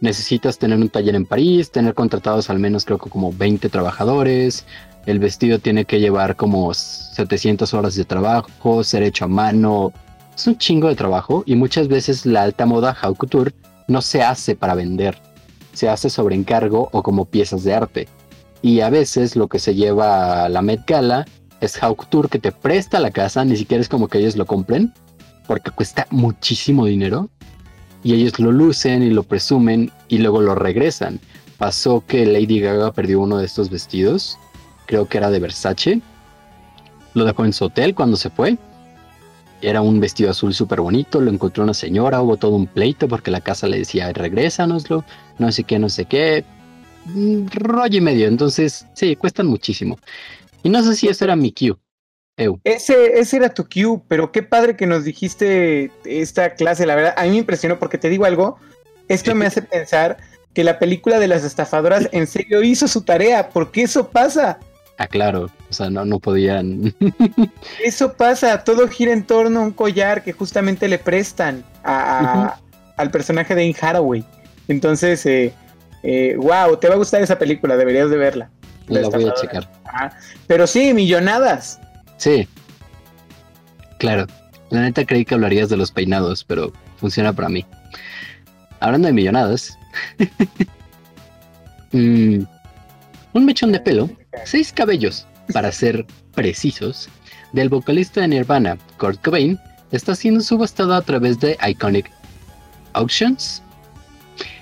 Necesitas tener un taller en París, tener contratados al menos creo que como 20 trabajadores. El vestido tiene que llevar como 700 horas de trabajo, ser hecho a mano. Es un chingo de trabajo y muchas veces la alta moda haute couture no se hace para vender se hace sobre encargo o como piezas de arte. Y a veces lo que se lleva a la Met Gala es haute couture que te presta la casa, ni siquiera es como que ellos lo compren, porque cuesta muchísimo dinero. Y ellos lo lucen y lo presumen y luego lo regresan. Pasó que Lady Gaga perdió uno de estos vestidos, creo que era de Versace. Lo dejó en su hotel cuando se fue. Era un vestido azul súper bonito, lo encontró una señora, hubo todo un pleito porque la casa le decía, regrésanoslo no sé qué, no sé qué. mm, Rollo y medio. Entonces, sí, cuestan muchísimo. Y no sé si eso era mi Q. Eu. ese, ese era tu cue, pero qué padre que nos dijiste esta clase, la verdad, a mí me impresionó porque te digo algo, esto me hace pensar que la película de las estafadoras en serio hizo su tarea, porque eso pasa, Ah, claro. O sea, no, no podían. eso pasa, todo gira en torno a un collar que justamente le prestan a, a- al personaje de Anne Hathaway. Entonces, eh, eh, wow, te va a gustar esa película, deberías de verla. La la voy a checar. Ajá. Pero sí, millonadas. Sí. Claro. La neta creí que hablarías de los peinados, pero funciona para mí. Hablando de millonadas. mm, un mechón de pelo seis cabellos, para ser precisos, del vocalista de Nirvana, Kurt Cobain, está siendo subastado a través de Iconic Auctions.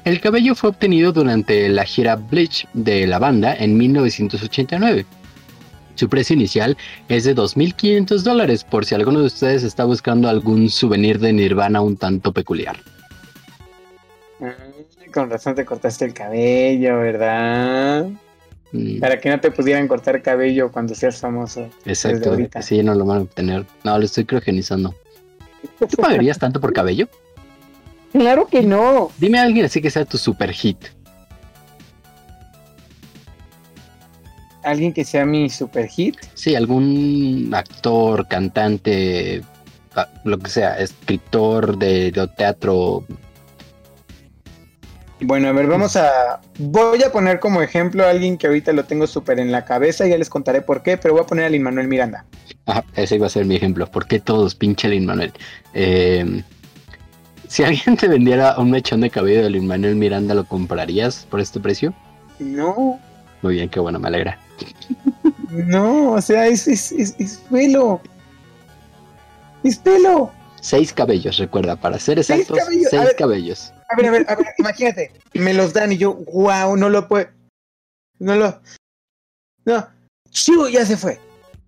El cabello fue obtenido durante la gira Bleach de la banda en 1989. Su precio inicial es de 2.500 dólares por si alguno de ustedes está buscando algún souvenir de Nirvana un tanto peculiar. Mm, Con razón te cortaste el cabello, ¿verdad? Mm, Para que no te pudieran cortar cabello cuando seas famoso. exacto, sí, no lo van a obtener. No, lo estoy criogenizando. ¿Tú pagarías tanto por cabello? Claro que no. Dime a alguien así que sea tu super hit. Alguien que sea mi super hit. Sí, algún actor, cantante, ah, lo que sea, escritor de, de teatro. Bueno, a ver, vamos a. Voy a poner como ejemplo a alguien que ahorita lo tengo súper en la cabeza, ya les contaré por qué, pero voy a poner a Lin Manuel Miranda. Ajá, ese iba a ser mi ejemplo. ¿Por qué todos pinche Lin Manuel? Eh, si alguien te vendiera un mechón de cabello de Lin Manuel Miranda, ¿lo comprarías por este precio? No, Muy bien, qué bueno, me alegra. no, o sea, es, es, es, es pelo. Es pelo. Seis cabellos, recuerda, para ser Seis exactos, cabellos, a seis cabellos. A ver, a ver, a ver, imagínate. Me los dan y yo, wow, no lo puedo. No lo. No. Chiu, ya se fue.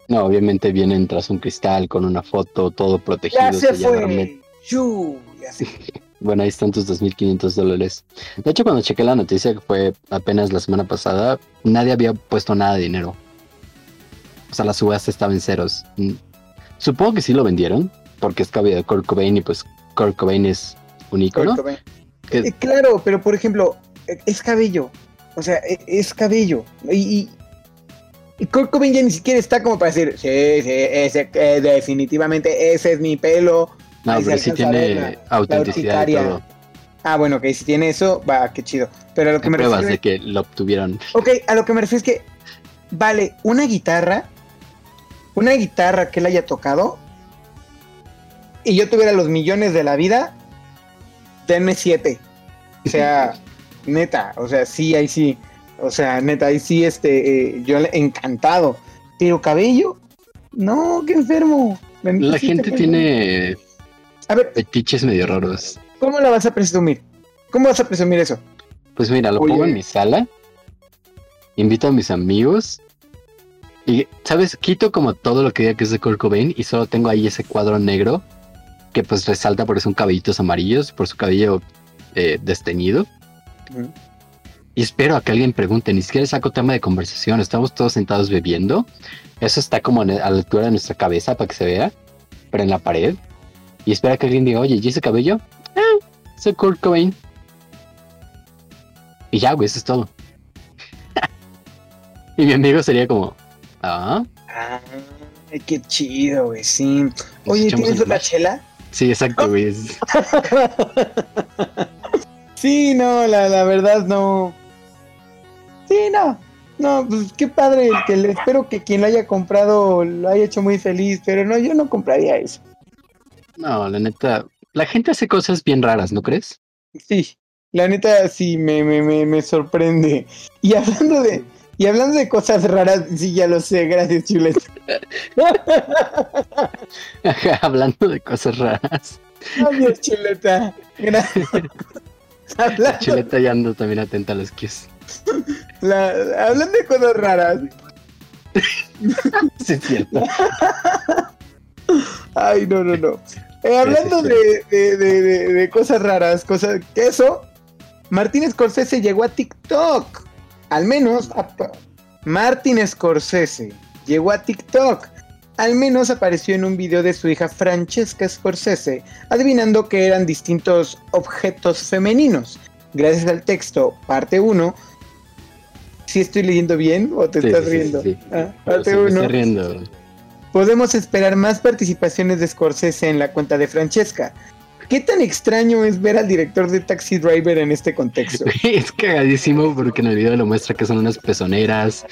No, obviamente vienen tras un cristal con una foto, todo protegido. Ya se fue. Chiu, ya se fue. Bueno, ahí están tus 2.500 dólares. De hecho, cuando chequé la noticia, que fue apenas la semana pasada, nadie había puesto nada de dinero. O sea, la subasta estaba en ceros. Mm. Supongo que sí lo vendieron, porque es cabello de Kurt Cobain y pues Kurt Cobain es un ícono. Kurt Cobain. Que- Eh, claro, pero por ejemplo, eh, es cabello. O sea, e- es cabello. Y, y, y Kurt Cobain ya ni siquiera está como para decir, sí, sí, ese, eh, definitivamente ese es mi pelo. No, Ahí pero sí tiene la- autenticidad y todo. Ah, bueno, ok, si tiene eso, va, qué chido. Pero a lo que me pruebas refiero de que lo obtuvieron. Ok, a lo que me refiero es que, vale, una guitarra una guitarra que él haya tocado y yo tuviera los millones de la vida, denme siete. O sea, neta, o sea, sí, ahí sí. O sea, neta, ahí sí, este, eh, yo encantado. Pero cabello, no, qué enfermo. La gente tiene a ver, fetiches medio raros. ¿Cómo la vas a presumir? ¿Cómo vas a presumir eso? Pues mira, lo pongo en mi sala, invito a mis amigos y, ¿sabes? Quito como todo lo que diga que es de Kurt Cobain y solo tengo ahí ese cuadro negro que pues resalta por son cabellitos amarillos, por su cabello eh, desteñido. Y espero a que alguien pregunte, ni siquiera saco tema de conversación, estamos todos sentados bebiendo. Eso está como a la altura de nuestra cabeza para que se vea, pero en la pared. Y espera que alguien diga, oye, ¿y ese cabello? Ah, soy Kurt Cobain. Y ya, güey, eso es todo. y mi amigo sería como, ah. Ay, qué chido, güey, sí. Oye, ¿tienes una chela? Sí, exacto, güey. sí, no, la, la verdad no. Sí, no. No, pues qué padre, que le espero que quien lo haya comprado lo haya hecho muy feliz, pero no, yo no compraría eso. No, la neta, la gente hace cosas bien raras, ¿no crees? Sí, la neta sí me, me, me, me sorprende. Y hablando de, y hablando de cosas raras, sí, ya lo sé, gracias, Chuleta. hablando de cosas raras. Gracias, Chuleta. Gracias. Chuleta ya ando también atenta a los kiss. hablando de cosas raras. sí, es cierto. Ay, no, no, no. Eh, hablando de, de, de, de, cosas raras, cosas. Eso, Martín Scorsese llegó a TikTok. Al menos Martin Scorsese llegó a TikTok. Al menos apareció en un video de su hija Francesca Scorsese, adivinando que eran distintos objetos femeninos. Gracias al texto, parte 1. ¿Si estoy leyendo bien o te estás riendo? Ah, parte 1. riendo podemos esperar más participaciones de Scorsese en la cuenta de Francesca. ¿Qué tan extraño es ver al director de Taxi Driver en este contexto? es cagadísimo porque en el video lo muestra que son unas pezoneras,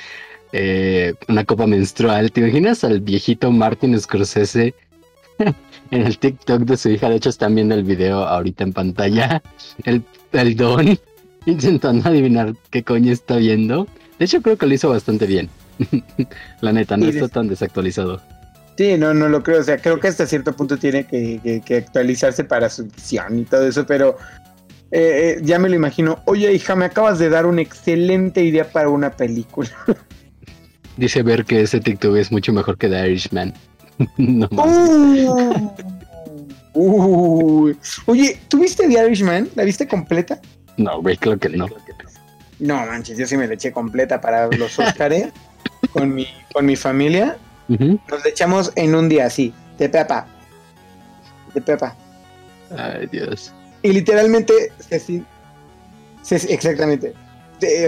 eh, una copa menstrual. ¿Te imaginas al viejito Martin Scorsese en el TikTok de su hija? De hecho, están viendo el video ahorita en pantalla. El, el don intentando adivinar qué coño está viendo. De hecho, creo que lo hizo bastante bien. La neta, no está tan desactualizado. Sí, no, no lo creo. O sea, creo que hasta cierto punto tiene que, actualizarse para su visión y todo eso, pero eh, eh, ya me lo imagino. Oye, hija, me acabas de dar una excelente idea para una película. Dice ver que ese TikTok es mucho mejor que The Irishman. no más. Uh, oye, ¿tú viste The Irishman? ¿La viste completa? No, güey, creo que no. No manches, yo sí me la eché completa para los Oscars con mi, con mi familia. Nos la echamos en un día así, de pepa. De pepa. Ay, Dios. Y literalmente, se, exactamente.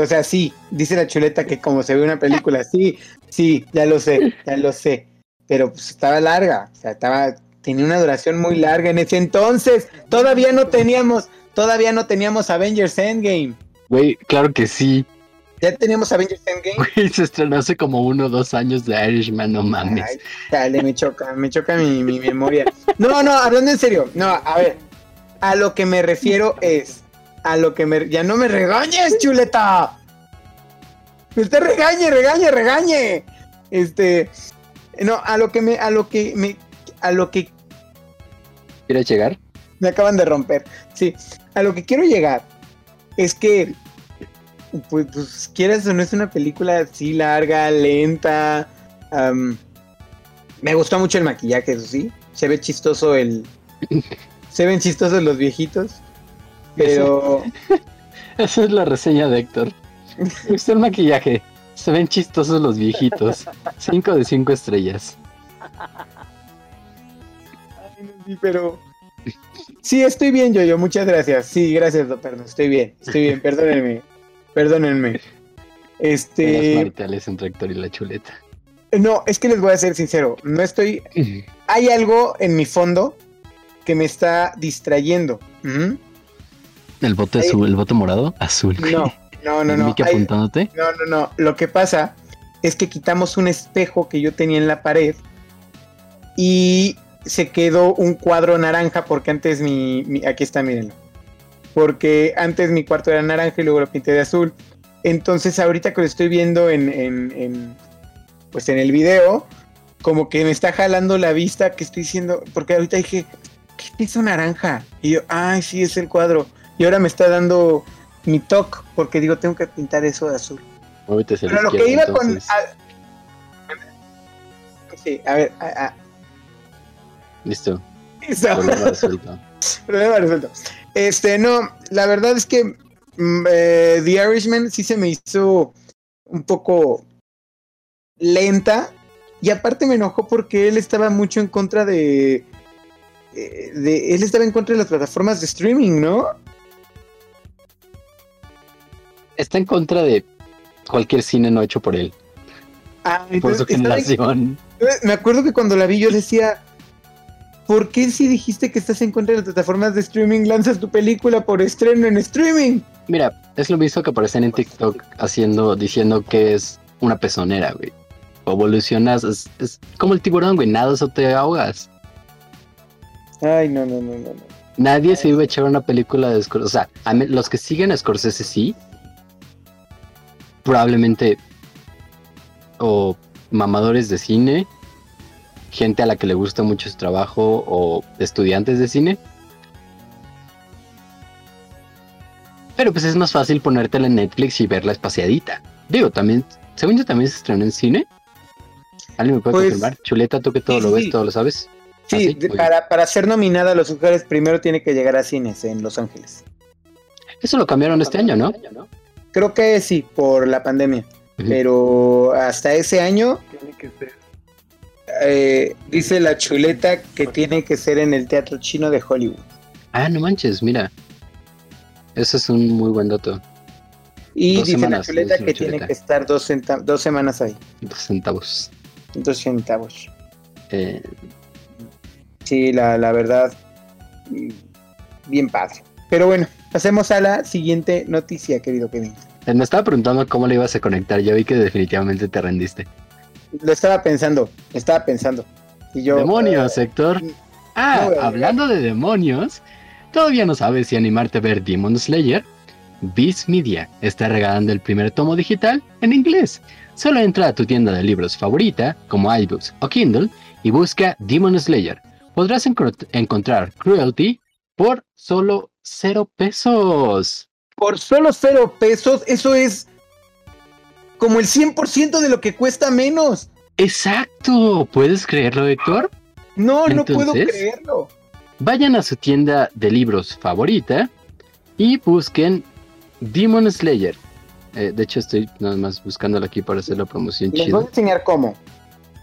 o sea, sí, dice la chuleta que como se ve una película, sí, sí, ya lo sé, ya lo sé. Pero pues estaba larga, o sea, estaba, tenía una duración muy larga en ese entonces. Todavía no teníamos, todavía no teníamos Avengers Endgame. Güey, claro que sí. Ya teníamos Avengers Endgame. Güey, se estrenó hace como uno o dos años de Irishman, no mames. Ay, dale, me choca, me choca mi, memoria. No, no, hablando en serio. No, a ver. A lo que me refiero es. A lo que me. Ya no me regañes, chuleta. Usted regañe, regañe, regañe. Este. No, a lo que me. A lo que me. A lo que. ¿Quieres llegar? Me acaban de romper. Sí. A lo que quiero llegar es que, pues, pues quieras o no es una película así larga, lenta. me gustó mucho el maquillaje, eso sí. Se ve chistoso el. se ven chistosos los viejitos. Pero. Esa es la reseña de Héctor. Me gustó el maquillaje. Se ven chistosos los viejitos. Cinco de cinco estrellas. Ay, sí, pero Sí, estoy bien, yo, yo, muchas gracias. Sí, gracias, perdón, estoy bien, estoy bien, perdónenme, perdónenme. Este. Las entre Héctor y la chuleta. No, es que les voy a ser sincero, no estoy. Hay algo en mi fondo que me está distrayendo. ¿El voto azul, el voto morado? Azul. No, no, no, no. apuntándote? No, no, no. Lo que pasa es que quitamos un espejo que yo tenía en la pared y se quedó un cuadro naranja porque antes mi, mi- aquí está, mírenlo. Porque antes mi cuarto era naranja y luego lo pinté de azul. Entonces ahorita que lo estoy viendo en, en- en, pues en el video, como que me está jalando la vista que estoy diciendo, porque ahorita dije, ¿qué es eso naranja? Y yo, ay, sí, es el cuadro. Y ahora me está dando mi toque, porque digo, tengo que pintar eso de azul. Ahorita se Pero lo que iba con... a- Sí, a ver, a- a- Listo. eso. problema resuelto. Este, no, la verdad es que mm, eh, The Irishman sí se me hizo un poco lenta. Y aparte me enojó porque él estaba mucho en contra de. eh, de él estaba en contra de las plataformas de streaming, ¿no? Está en contra de cualquier cine no hecho por él, Ah, por su entonces, estaba en- generación. Me acuerdo que cuando la vi yo le decía, ¿por qué si dijiste que estás en contra de las plataformas de streaming lanzas tu película por estreno en streaming? Mira, es lo mismo que aparecen en TikTok haciendo, diciendo que es una pezonera, güey. Evolucionas, es, es como el tiburón, güey, nadas o te ahogas. Ay, no, no, no, no. no. Nadie se iba a echar una película de Scorsese. O sea, a mí- los que siguen a Scorsese sí. Probablemente. O mamadores de cine. Gente a la que le gusta mucho su trabajo. O estudiantes de cine. Pero pues es más fácil ponértela en Netflix y verla espaciadita. Digo, también. Según yo también se estrenó en cine. ¿Alguien me puede Pues, confirmar? Chuleta, tú que todo sí, lo ves, sí. todo lo sabes. Sí, ¿Ah, sí? para, para ser nominada a los Oscars primero tiene que llegar a cines en Los Ángeles. Eso lo cambiaron este año, ¿no? Creo que sí, por la pandemia. Pero hasta ese año eh, dice la chuleta que tiene que ser en el Teatro Chino de Hollywood. Ah, no manches, mira. Eso es un muy buen dato. Y Dos dice semanas, la chuleta que tiene que estar dos, dos semanas ahí, Dos centavos. dos centavos. Eh, Sí, la, la verdad, mm, bien padre. Pero bueno, pasemos a la siguiente noticia, querido Kevin. eh, me estaba preguntando cómo le ibas a conectar. Yo vi que definitivamente te rendiste. Lo estaba pensando, estaba pensando. Y yo, demonios, Héctor. Ah, no hablando de demonios, ¿todavía no sabes si animarte a ver Demon Slayer? Viz Media está regalando el primer tomo digital en inglés. Solo entra a tu tienda de libros favorita, como iBooks o Kindle, y busca Demon Slayer. Podrás encontrar Cruelty por solo cero pesos. por solo cero pesos, eso es como el 100% de lo que cuesta menos. Exacto, ¿puedes creerlo, Héctor? No, no puedo creerlo. Vayan a su tienda de libros favorita y busquen Demon Slayer. Eh, de hecho, estoy nada más buscándola aquí para hacer la promoción Les voy a enseñar cómo.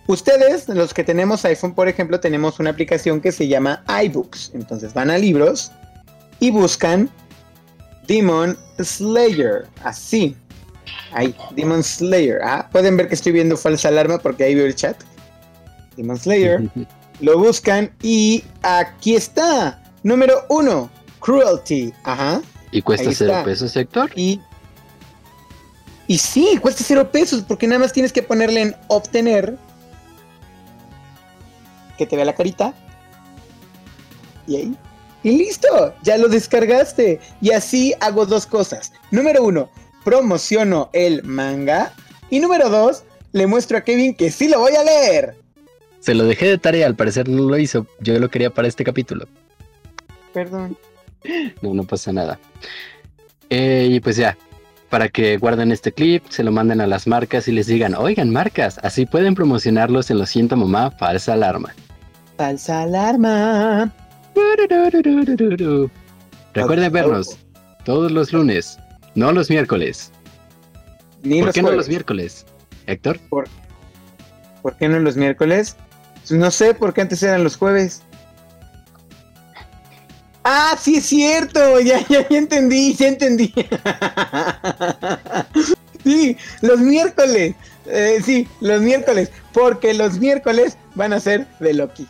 Ustedes, los que tenemos iPhone, por ejemplo, tenemos una aplicación que se llama iBooks. Entonces van a libros y buscan Demon Slayer. Así. Ahí, Demon Slayer. Ah, pueden ver que estoy viendo falsa alarma porque ahí veo el chat. Demon Slayer. Lo buscan y aquí está. Número uno, Cruelty. Ajá. y cuesta ahí cero está. pesos, Héctor. Y, y sí, cuesta cero pesos porque nada más tienes que ponerle en obtener. Que te vea la carita. Y ahí. Y listo, ya lo descargaste. Y así hago dos cosas. Número uno, promociono el manga. Y número dos, le muestro a Kevin que sí lo voy a leer. Se lo dejé de tarea, al parecer no lo hizo. Yo lo quería para este capítulo. Perdón. No, no pasa nada. Eh, y pues ya, para que guarden este clip, se lo manden a las marcas y les digan, oigan marcas, así pueden promocionarlos en Lo siento mamá, falsa alarma. Falsa alarma. Recuerden vernos todos los lunes, no los miércoles. Ni ¿Por los qué no los miércoles? Héctor, ¿Por qué no los miércoles? Pues no sé, porque antes eran los jueves. Ah, sí es cierto, ya, ya, ya entendí, ya entendí. sí, los miércoles. Eh, sí, los miércoles, porque los miércoles van a ser de Loki.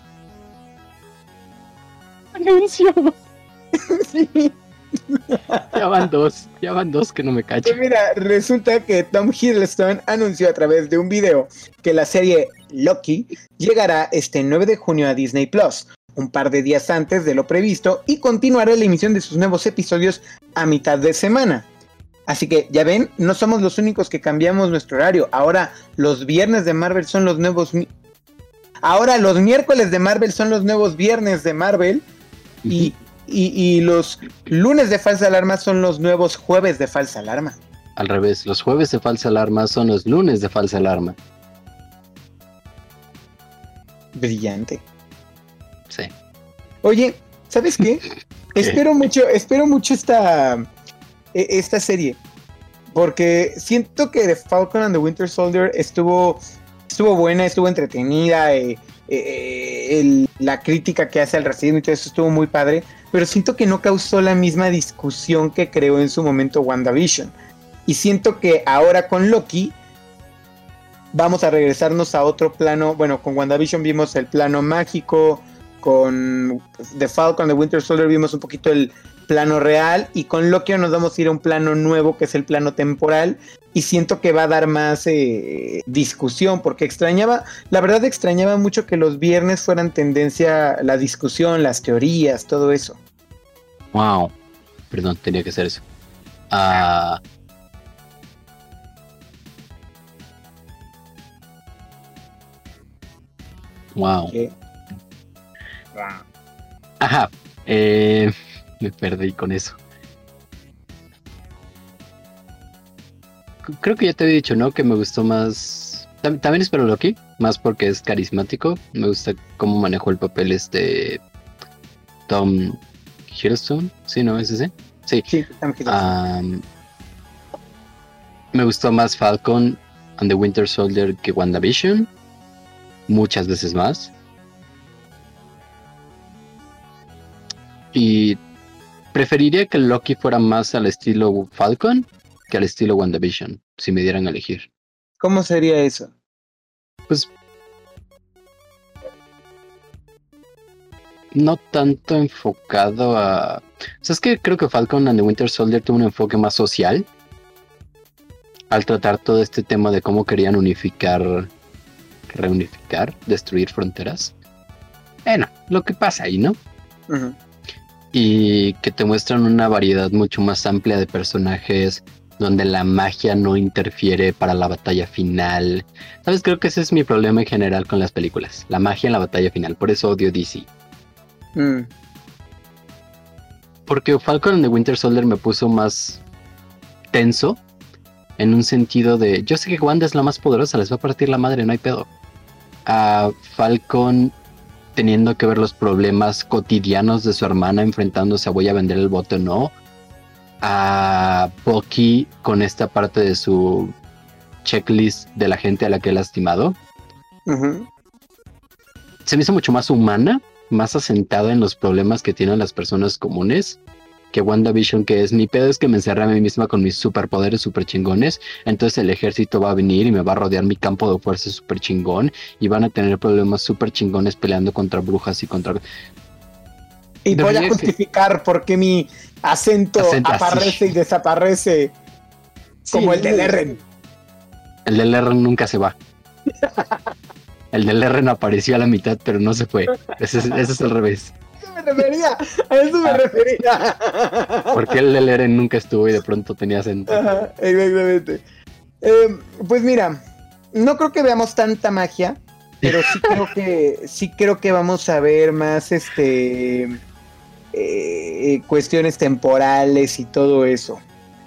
anuncio. Sí. ya van dos, ya van dos que no me cacho. Pues mira, resulta que Tom Hiddleston anunció a través de un video que la serie Loki llegará este 9 de junio a Disney Plus, un par de días antes de lo previsto, y continuará la emisión de sus nuevos episodios a mitad de semana. Así que ya ven, no somos los únicos que cambiamos nuestro horario. Ahora los viernes de Marvel son los nuevos. Ahora los miércoles de Marvel son los nuevos viernes de Marvel. Y, y, los lunes de falsa alarma son los nuevos jueves de falsa alarma. Al revés, los jueves de falsa alarma son los lunes de falsa alarma. Brillante. Sí. Oye, ¿sabes qué? espero mucho, espero mucho esta, e, esta serie. Porque siento que The Falcon and the Winter Soldier estuvo, estuvo buena, estuvo entretenida. Eh, eh, la crítica que hace al racismo y todo eso estuvo muy padre, pero siento que no causó la misma discusión que creó en su momento WandaVision. Y siento que ahora con Loki vamos a regresarnos a otro plano. Bueno, con WandaVision vimos el plano mágico, con The Falcon, The Winter Soldier vimos un poquito el plano real y con Loki nos vamos a ir a un plano nuevo que es el plano temporal y siento que va a dar más eh, discusión porque extrañaba, la verdad extrañaba mucho que los viernes fueran tendencia la discusión, las teorías, todo eso. Wow, perdón, tenía que hacer eso. Ah. Wow. Ajá. Eh, me perdí con eso. Creo que ya te había dicho, ¿no? Que me gustó más. También espero Loki, más porque es carismático. Me gusta cómo manejó el papel este. Tom Hiddleston. Sí, ¿no? ¿Es ese? Sí. sí me gustó más Falcon and the Winter Soldier que WandaVision. Muchas veces más. Y preferiría que Loki fuera más al estilo Falcon que al estilo WandaVision, si me dieran a elegir. ¿Cómo sería eso? Pues no tanto enfocado a... O sea, es que creo que Falcon and the Winter Soldier tuvo un enfoque más social al tratar todo este tema de cómo querían unificar, reunificar, destruir fronteras. Bueno, lo que pasa ahí, ¿no? Y que te muestran una variedad mucho más amplia de personajes donde la magia no interfiere para la batalla final. Sabes, creo que ese es mi problema en general con las películas, la magia en la batalla final, por eso odio DC. Mm. Porque Falcon and the Winter Soldier me puso más tenso en un sentido de, yo sé que Wanda es la más poderosa, les va a partir la madre, no hay pedo. A Falcon teniendo que ver los problemas cotidianos de su hermana enfrentándose a voy a vender el bote o no. A Bucky con esta parte de su checklist de la gente a la que he lastimado. Se me hizo mucho más humana, más asentada en los problemas que tienen las personas comunes que WandaVision, que es mi pedo es que me encerré a mí misma con mis superpoderes super chingones, entonces el ejército va a venir y me va a rodear mi campo de fuerza super chingón y van a tener problemas super chingones peleando contra brujas y contra... Y voy a justificar por qué mi acento, aparece y desaparece como el del R. El del R nunca se va. el del R no apareció a la mitad, pero no se fue. ese es el revés refería, a eso me ah. refería. Porque el del Eren nunca estuvo y de pronto tenía acento. exactamente. Em, pues mira, no creo que veamos tanta magia, pero sí creo que sí creo que vamos a ver más este eh, cuestiones temporales y todo eso.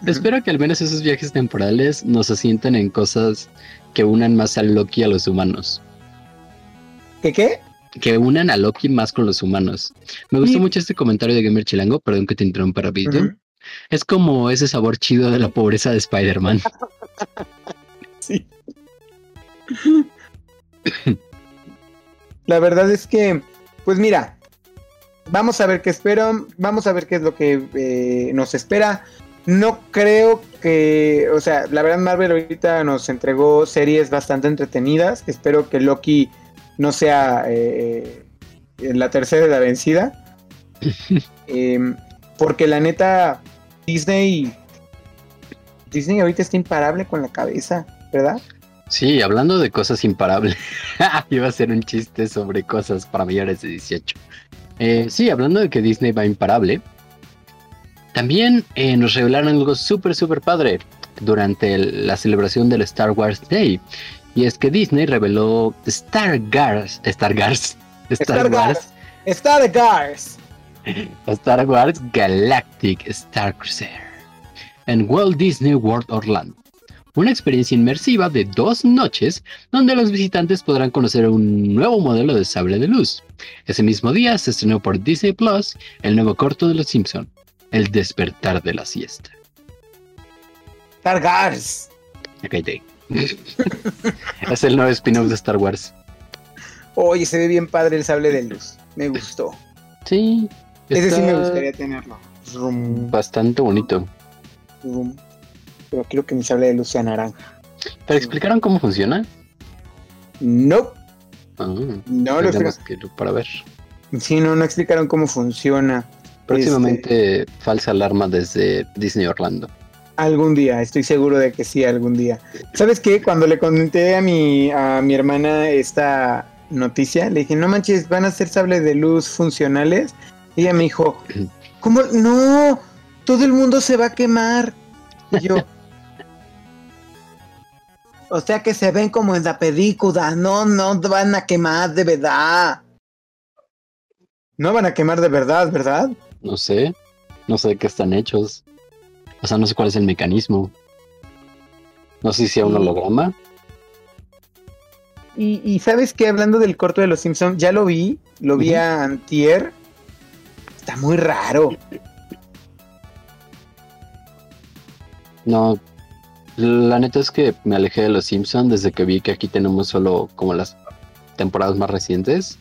Espero que al menos esos viajes temporales nos asienten en cosas que unan más al Loki a los humanos. ¿Qué qué? Que unan a Loki más con los humanos. Me gustó mucho este comentario de Gamer Chilango, perdón que te interrumpa rápido. Es como ese sabor chido de la pobreza de Spider-Man. sí. la verdad es que, pues mira, vamos a ver qué esperan, vamos a ver qué es lo que eh, nos espera. No creo que, o sea, la verdad Marvel ahorita nos entregó series bastante entretenidas. Espero que Loki no sea eh, la tercera de la vencida. Em, porque la neta, Disney. Disney ahorita está imparable con la cabeza, ¿verdad? Sí, hablando de cosas imparables. Iba a ser un chiste sobre cosas para mayores de 18. Eh, sí, hablando de que Disney va imparable. También eh, nos revelaron algo súper, súper padre durante el- la celebración del Star Wars Day. Y es que Disney reveló Star Wars, Star Wars, Star Wars, Star Wars. Star Wars Galactic Star Cruiser en Walt Disney World Orlando. Una experiencia inmersiva de dos noches donde los visitantes podrán conocer un nuevo modelo de sable de luz. Ese mismo día se estrenó por Disney Plus el nuevo corto de Los Simpson, El despertar de la siesta. Star Wars. Es el nuevo spin-off de Star Wars. Oye, se ve bien padre el sable de luz. Me gustó. Sí. Ese sí me gustaría tenerlo. Rum, Bastante bonito. rum. Pero quiero que mi sable de luz sea naranja. ¿Pero explicaron cómo funciona? No, Ah, no lo explicaron. para ver. Sí, no, no explicaron cómo funciona. Próximamente falsa alarma desde Disney Orlando. Algún día, estoy seguro de que sí, algún día. ¿Sabes qué? Cuando le comenté a mi, a mi hermana esta noticia, le dije, no manches, van a ser sables de luz funcionales. Ella me dijo, ¿cómo? No, todo el mundo se va a quemar. Y yo, o sea que se ven como en la película, no, no van a quemar de verdad. No van a quemar de verdad, ¿verdad? No sé. No sé qué están hechos. O sea, no sé cuál es el mecanismo. No sé si sea un holograma. Y, y sabes que hablando del corto de los Simpsons, ya lo vi, lo vi a Antier. Está muy raro. No. La neta es que me alejé de los Simpsons desde que vi que aquí tenemos solo como las temporadas más recientes.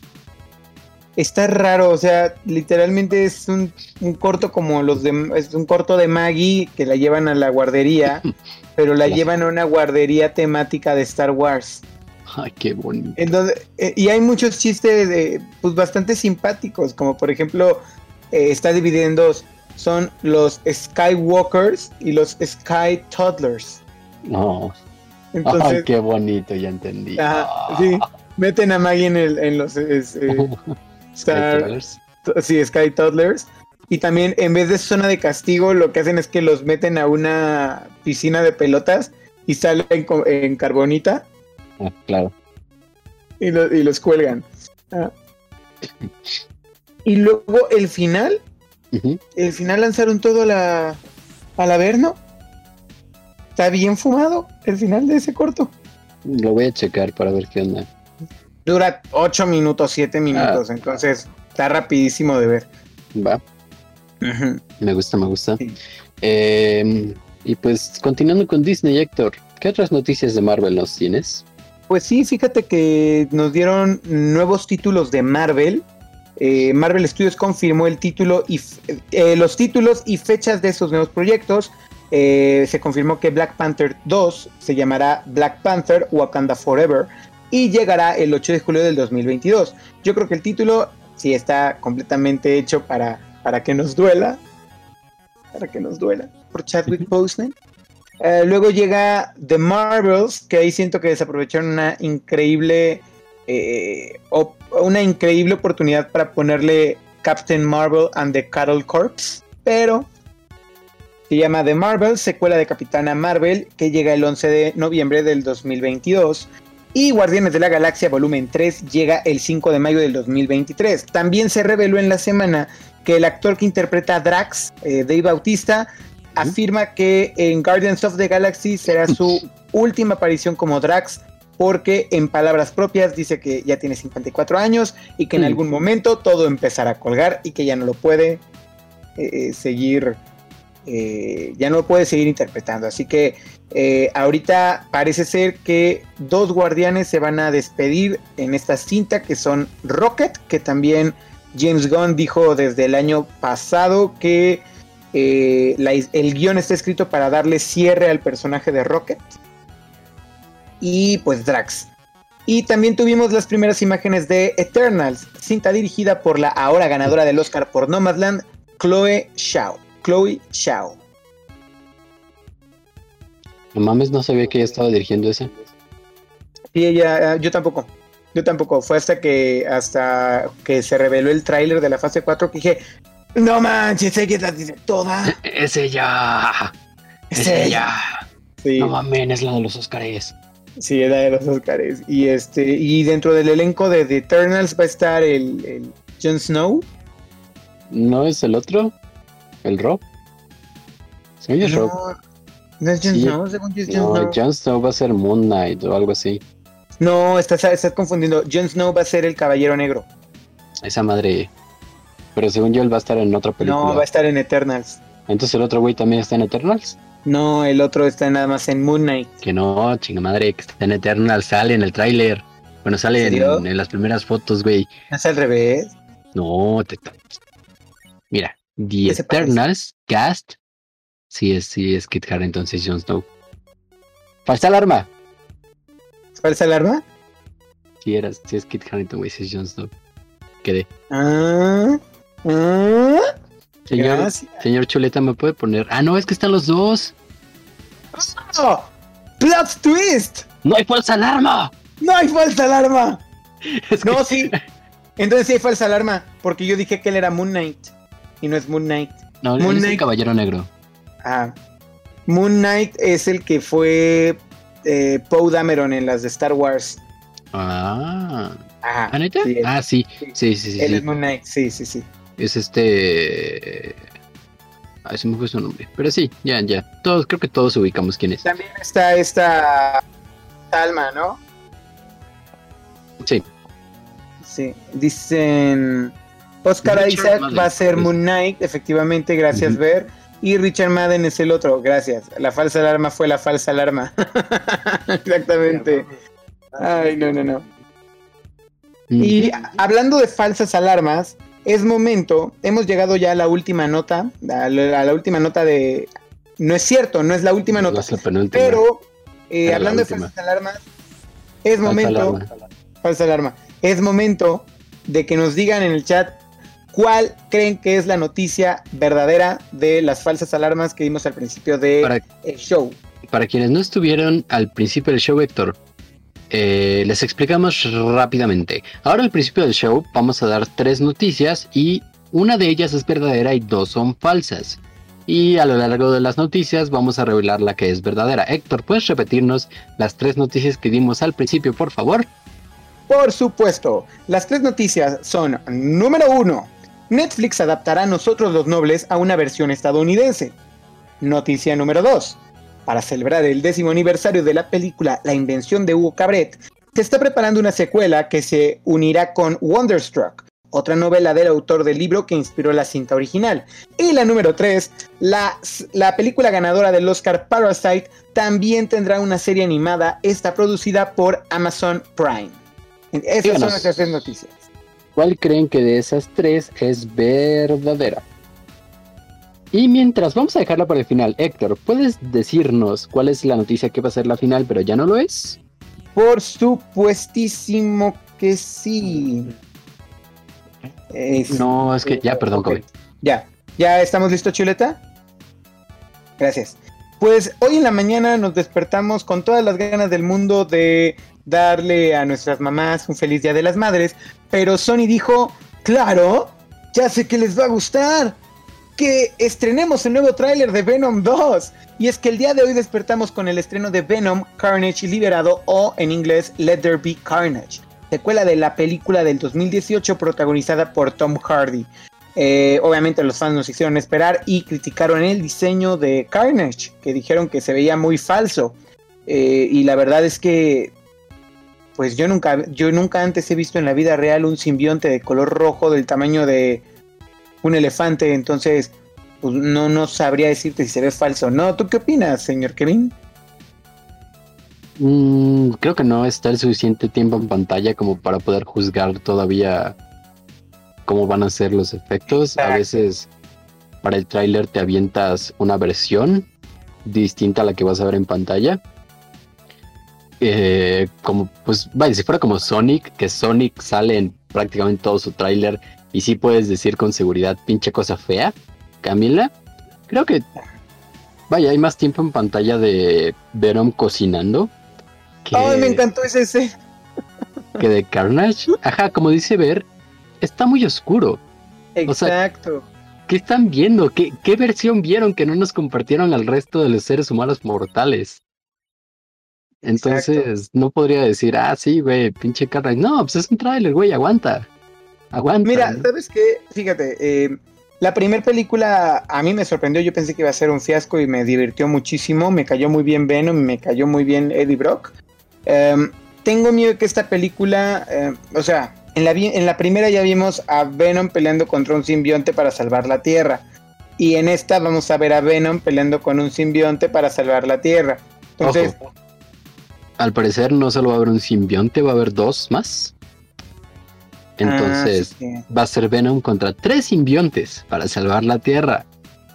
Está raro, o sea, literalmente es un, un corto como los de es un corto de Maggie que la llevan a la guardería, pero la llevan a una guardería temática de Star Wars. Ay, qué bonito. Entonces, eh, y hay muchos chistes de, pues bastante simpáticos, como por ejemplo, eh, está dividido en dos. Son los Skywalkers y los Sky Toddlers. No. Ay, qué bonito, ya entendí. ajá, Ah. sí, meten a Maggie en, el, en los es- eh, Star, Skytrollers. sí, Sky Toddlers. Y también en vez de zona de castigo, lo que hacen es que los meten a una piscina de pelotas y salen en carbonita Ah, claro. y, lo- y los cuelgan. Ah. Y luego el final, el final lanzaron todo a la, al Averno. Está bien fumado el final de ese corto. Lo voy a checar para ver qué onda. Dura 8 minutos, 7 minutos, entonces está rapidísimo de ver. Va. Me gusta, me gusta. Sí. Eh, y pues continuando con Disney, Héctor, ¿qué otras noticias de Marvel nos tienes? Pues sí, fíjate que nos dieron nuevos títulos de Marvel. Eh, Marvel Studios confirmó el título y eh, los títulos y fechas de esos nuevos proyectos. Eh, se confirmó que Black Panther 2 se llamará Black Panther Wakanda Forever y llegará el 8 de julio del 2022. Yo creo que el título sí está completamente hecho para, para que nos duela. Para que nos duela. Por Chadwick Boseman. Eh, luego llega The Marvels, que ahí siento que desaprovecharon una increíble eh, una increíble oportunidad para ponerle Captain Marvel and the Cattle Corps, pero se llama The Marvels, secuela de Capitana Marvel, que llega el 11 de noviembre del 2022. Y Guardianes de la Galaxia Volumen 3 llega el 5 de mayo del 2023. También se reveló en la semana que el actor que interpreta a Drax, eh, Dave Bautista, afirma que en Guardians of the Galaxy será su última aparición como Drax, porque en palabras propias dice que ya tiene 54 años y que en algún momento todo empezará a colgar y que ya no lo puede eh, seguir, eh, ya no puede seguir interpretando. Así que eh, ahorita parece ser que dos guardianes se van a despedir en esta cinta que son Rocket, que también James Gunn dijo desde el año pasado que eh, el guion está escrito para darle cierre al personaje de Rocket. Y pues Drax. Y también tuvimos las primeras imágenes de Eternals, cinta dirigida por la ahora ganadora del Oscar por Nomadland, Chloe Zhao. Chloe Zhao. No mames, no sabía que ella estaba dirigiendo ese. Sí, ella, yo tampoco. Yo tampoco. Fue hasta que hasta que se reveló el tráiler de la fase 4 que dije, no manches, sé que la dice toda. Es ella. Es, ella. Sí, No mames, es la de los Oscars. sí, era de los Oscars. Y este, y dentro del elenco de The Eternals va a estar el, el Jon Snow. ¿No es el otro? ¿El Rob? Sí, es Rob. No, no es Jon Sí. Snow, según yo es Jon No, Snow. Jon Snow va a ser Moon Knight o algo así. No, estás, estás confundiendo. Jon Snow va a ser el Caballero Negro. Esa madre. Pero según yo, él va a estar en otra película. No, va a estar en Eternals. Entonces el otro güey también está en Eternals. No, el otro está nada más en Moon Knight. Que no, chinga madre, que está en Eternals. Sale en el tráiler. Bueno, sale ¿En las primeras fotos, güey. ¿No es al revés? No, te... Mira, The. Eternals cast. Sí es, sí es Kit Harington, sí es Jon Snow. Falsa alarma. ¿Falsa alarma? Sí, eras, sí es Kit Harington, güey, sí es Jon Snow. Quedé. Ah, ah, Señor, gracias. señor Chuleta, ¿me puede poner? Ah, no, es que están los dos. ¡Oh! ¡Plot twist! ¡No hay falsa alarma! ¡No hay falsa alarma! Es No, sí. Entonces sí hay falsa alarma, porque yo dije que él era Moon Knight. Y no es Moon Knight. No, él Moon es el caballero negro. Ah. Moon Knight es el que fue eh, Poe Dameron en las de Star Wars. Ah. Ajá. ¿Ah, neta? Sí, ah, sí. Sí, sí, sí. él sí. es Moon Knight, sí, sí, sí. Es este. Ay, se me fue su nombre. Pero sí, ya, ya. Todos, creo que todos ubicamos quién es. También está esta Alma, ¿no? Sí. Sí. Dicen. Oscar Richard Isaac Madden, va a ser. Moon Knight, efectivamente, gracias. Ver. Y Richard Madden es el otro, gracias. La falsa alarma fue la falsa alarma. Exactamente. Ay, no, no, no. Y hablando de falsas alarmas, es momento, hemos llegado ya a la última nota, a la, a la última nota de... No es cierto, no es la última nota, la pero eh, hablando de falsas alarmas, es Falsa momento, alarma. falsa alarma, es momento de que nos digan en el chat cuál creen que es la noticia verdadera de las falsas alarmas que vimos al principio del show. para quienes no estuvieron al principio del show, Héctor, eh, les explicamos rápidamente. Ahora al principio del show vamos a dar tres noticias y una de ellas es verdadera y dos son falsas. Y a lo largo de las noticias vamos a revelar la que es verdadera. Héctor, ¿puedes repetirnos las tres noticias que dimos al principio, por favor? Por supuesto, las tres noticias son, número uno, Netflix adaptará a Nosotros los Nobles a una versión estadounidense. Noticia número dos, para celebrar el décimo aniversario de la película La invención de Hugo Cabret, se está preparando una secuela que se unirá con Wonderstruck, otra novela del autor del libro que inspiró la cinta original. Y la número 3, la, la película ganadora del Oscar Parasite también tendrá una serie animada, esta producida por Amazon Prime. Esas son nuestras tres noticias. ¿Cuál creen que de esas tres es verdadera? Y mientras vamos a dejarla para el final, Héctor, ¿puedes decirnos cuál es la noticia que va a ser la final, pero ya no lo es? Por supuestísimo que sí. Es- No, es que ya, perdón, Ok. Kobe. Ya, ¿ya estamos listos, Chuleta? Gracias. Pues hoy en la mañana nos despertamos con todas las ganas del mundo de darle a nuestras mamás un feliz día de las madres, pero Sony dijo, claro, ya sé que les va a gustar, que estrenemos el nuevo tráiler de Venom 2. Y es que el día de hoy despertamos con el estreno de Venom, Carnage Liberado o en inglés Let There Be Carnage, secuela de la película del 2018 protagonizada por Tom Hardy. Eh, obviamente los fans nos hicieron esperar y criticaron el diseño de Carnage, que dijeron que se veía muy falso. Eh, y la verdad es que, pues yo nunca, yo nunca antes he visto en la vida real un simbionte de color rojo del tamaño de un elefante, entonces pues no, no sabría decirte si se ve falso o no. ¿Tú qué opinas, señor Kevin? Mm, creo que no está el suficiente tiempo en pantalla como para poder juzgar todavía cómo van a ser los efectos. A veces para el tráiler te avientas una versión distinta a la que vas a ver en pantalla. Eh, como pues vaya, si fuera como Sonic, que Sonic sale en prácticamente todo su tráiler y sí puedes decir con seguridad pinche cosa fea, Camila. Creo que Vaya, hay más tiempo en pantalla de Venom cocinando. Que, Ay, me encantó ese ese. Que de Carnage. Ajá, como dice Ver, está muy oscuro. Exacto. ¿Qué están viendo? ¿Qué, ¿Qué versión vieron que no nos compartieron al resto de los seres humanos mortales? Entonces, no podría decir, ah, sí, güey, pinche Carnage. No, pues es un trailer, güey, aguanta. Aguanta. Mira, ¿sabes qué? Fíjate, eh, la primera película a mí me sorprendió, yo pensé que iba a ser un fiasco y me divirtió muchísimo, me cayó muy bien Venom, me cayó muy bien Eddie Brock. Em, tengo miedo que esta película, em, o sea, en la, en la primera ya vimos a Venom peleando contra un simbionte para salvar la Tierra. Y en esta vamos a ver a Venom peleando con un simbionte para salvar la Tierra. Entonces... Al parecer no solo va a haber un simbionte, va a haber dos más. Entonces ah, va a ser Venom contra tres simbiontes para salvar la Tierra.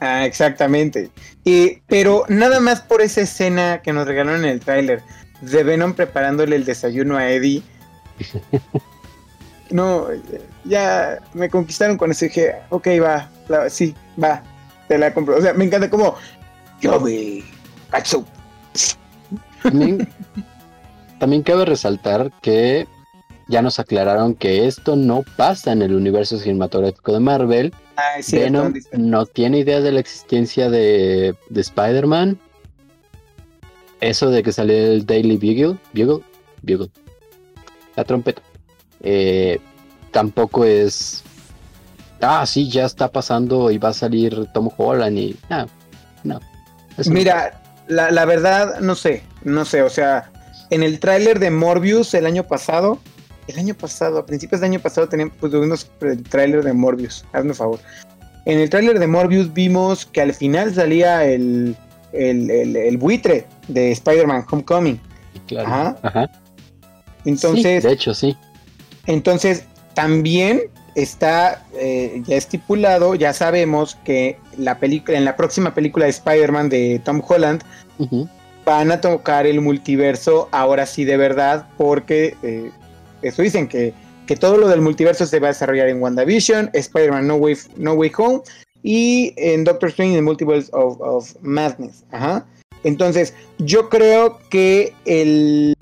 Ah, exactamente. Y, pero nada más por esa escena que nos regalaron en el tráiler de Venom preparándole el desayuno a Eddie. no, ya me conquistaron con ese dije, ok, va, sí, va, te la compro. O sea, me encanta como, yo vi, también cabe resaltar que ya nos aclararon que esto no pasa en el universo cinematográfico de Marvel. Ah, Venom no tiene idea de la existencia de, Spider-Man. Eso de que sale el Daily Bugle, Bugle, Bugle, la trompeta. Eh, tampoco es. Ah, sí, ya está pasando y va a salir Tom Holland y. No, no. Mira, la, la verdad, no sé, no sé, o sea, en el tráiler de Morbius el año pasado el año pasado, a principios del año pasado, teníamos, pues, tuvimos el tráiler de Morbius, hazme favor. En el tráiler de Morbius vimos que al final salía el, el, buitre de Spider-Man Homecoming. Claro. Ajá. Entonces. de hecho, sí. Entonces, también está eh, ya estipulado, ya sabemos que la película, en la próxima película de Spider-Man de Tom Holland, van a tocar el multiverso ahora sí de verdad, porque eh, eso dicen que, que todo lo del multiverso se va a desarrollar en WandaVision, Spider-Man no Way, no Way Home y en Doctor Strange The Multiverse of, Madness. Entonces, yo creo que el,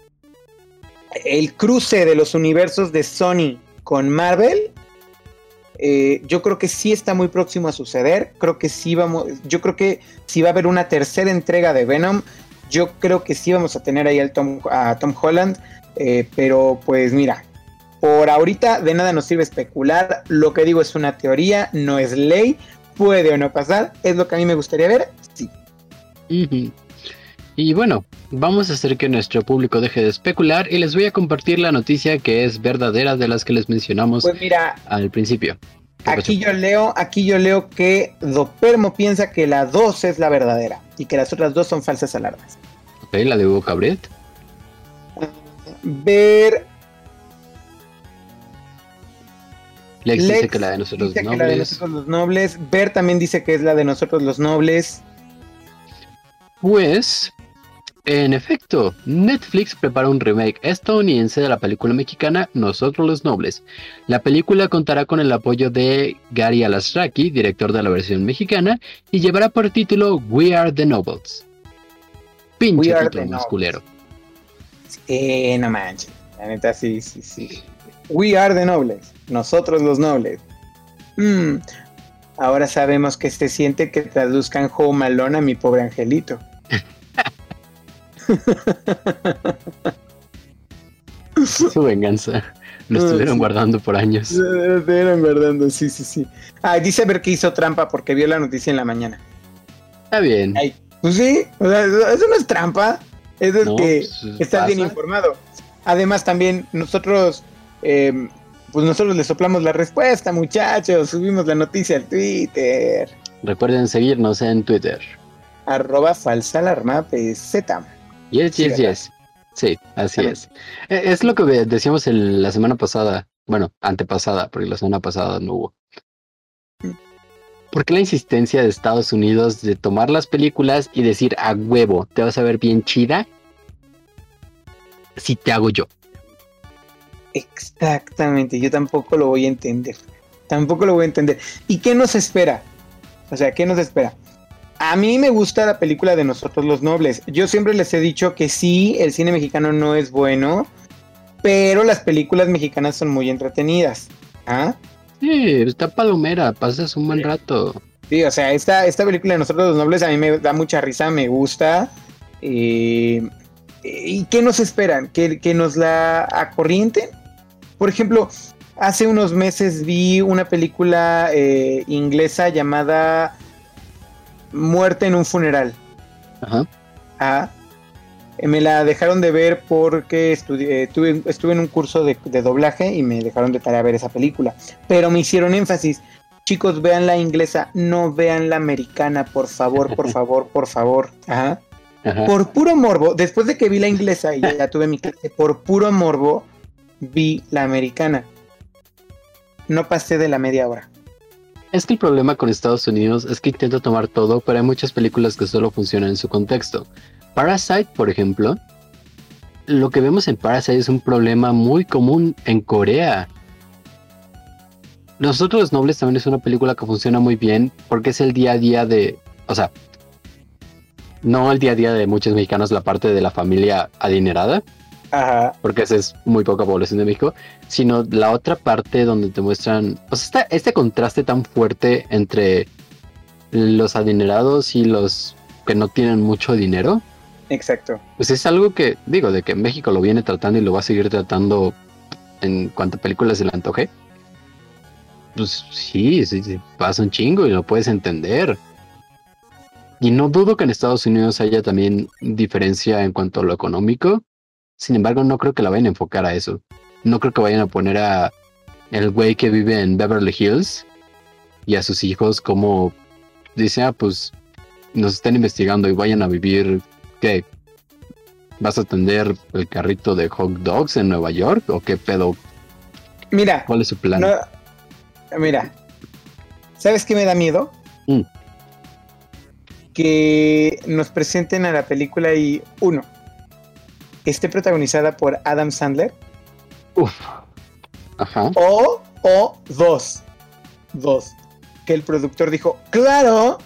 el cruce de los universos de Sony con Marvel, eh, yo creo que sí está muy próximo a suceder. Creo que sí vamos, yo creo que si va a haber una tercera entrega de Venom, yo creo que sí vamos a tener ahí al Tom, a Tom Holland. Eh, pero pues mira, por ahorita de nada nos sirve especular. Lo que digo es una teoría, no es ley. Puede o no pasar. Es lo que a mí me gustaría ver. Sí. Y bueno, vamos a hacer que nuestro público deje de especular y les voy a compartir la noticia que es verdadera de las que les mencionamos pues mira, al principio. Aquí yo leo, aquí yo leo que Dopermo piensa que la 2 es la verdadera y que las otras dos son falsas alarmas. Ok, la de Hugo Cabret ver. Lex, dice que la de nosotros los nobles. la de nosotros los nobles. Ver también dice que es la de nosotros los nobles. Pues, en efecto, Netflix prepara un remake estadounidense de la película mexicana Nosotros los Nobles. La película contará con el apoyo de Gary Alasraki, director de la versión mexicana, y llevará por título We Are the Nobles. Pinche título masculero. Eh, no manches. La neta, sí, sí, sí. We are the nobles. Nosotros los nobles. Mm, ahora sabemos que se siente que traduzcan Home Alone a mi pobre angelito. Su venganza. Lo estuvieron guardando por años. Lo estuvieron guardando, sí, sí, sí. Ah, dice ver que hizo trampa porque vio la noticia en la mañana. Está bien. pues sí, eso no es trampa. Eso es que pues, estás bien informado. Además, también nosotros, em, pues nosotros le soplamos la respuesta, muchachos. Subimos la noticia al Twitter. Recuerden seguirnos en Twitter. Arroba PZ. Yes, yes, yes. Sí, así es. E, es lo que decíamos la semana pasada. Bueno, antepasada, porque la semana pasada no hubo. ¿Por qué la insistencia de Estados Unidos de tomar las películas y decir a huevo, te vas a ver bien chida si te hago yo? Exactamente, yo tampoco lo voy a entender. Tampoco lo voy a entender. ¿Y qué nos espera? O sea, ¿qué nos espera? A mí me gusta la película de Nosotros los Nobles. Yo siempre les he dicho que sí, el cine mexicano no es bueno, pero las películas mexicanas son muy entretenidas. ¿Ah? Sí, está palomera, pasas un buen rato. Sí, o sea, esta, esta película de Nosotros los Nobles a mí me da mucha risa, me gusta. Eh, ¿Y qué nos esperan? ¿Que, ¿Que, nos la acorrienten? Por ejemplo, hace unos meses vi una película eh, inglesa llamada Muerte en un funeral. Ajá. Ah, me la dejaron de ver porque estudié, tuve, estuve en un curso de, de, doblaje y me dejaron de tarea ver esa película. Pero me hicieron énfasis. Chicos, vean la inglesa, no vean la americana, por favor, por favor, por favor. Ajá. Ajá. Por puro morbo, después de que vi la inglesa y ya tuve mi clase, por puro morbo, vi la americana. No pasé de la media hora. Es que el problema con Estados Unidos es que intenta tomar todo, pero hay muchas películas que solo funcionan en su contexto. Parasite, por ejemplo, lo que vemos en Parasite es un problema muy común en Corea. Nosotros los Nobles también es una película que funciona muy bien porque es el día a día de, o sea, no el día a día de muchos mexicanos, la parte de la familia adinerada, Ajá. porque esa es muy poca población de México, sino la otra parte donde te muestran, o sea, este, este contraste tan fuerte entre los adinerados y los que no tienen mucho dinero. Exacto. Pues es algo que, digo, de que México lo viene tratando y lo va a seguir tratando en cuanto a películas se le antoje. Pues sí, sí, sí, pasa un chingo y lo puedes entender. Y no dudo que en Estados Unidos haya también diferencia en cuanto a lo económico. Sin embargo, no creo que la vayan a enfocar a eso. No creo que vayan a poner a el güey que vive en Beverly Hills y a sus hijos como dice, ah, pues nos están investigando y vayan a vivir, ¿qué? ¿Vas a atender el carrito de hot dogs en Nueva York o qué pedo? Mira. ¿Cuál es su plan? No, mira. ¿Sabes qué me da miedo? Mm. Que nos presenten a la película y uno, esté protagonizada por Adam Sandler. Uf. Ajá. O, o dos, dos, que el productor dijo, claro,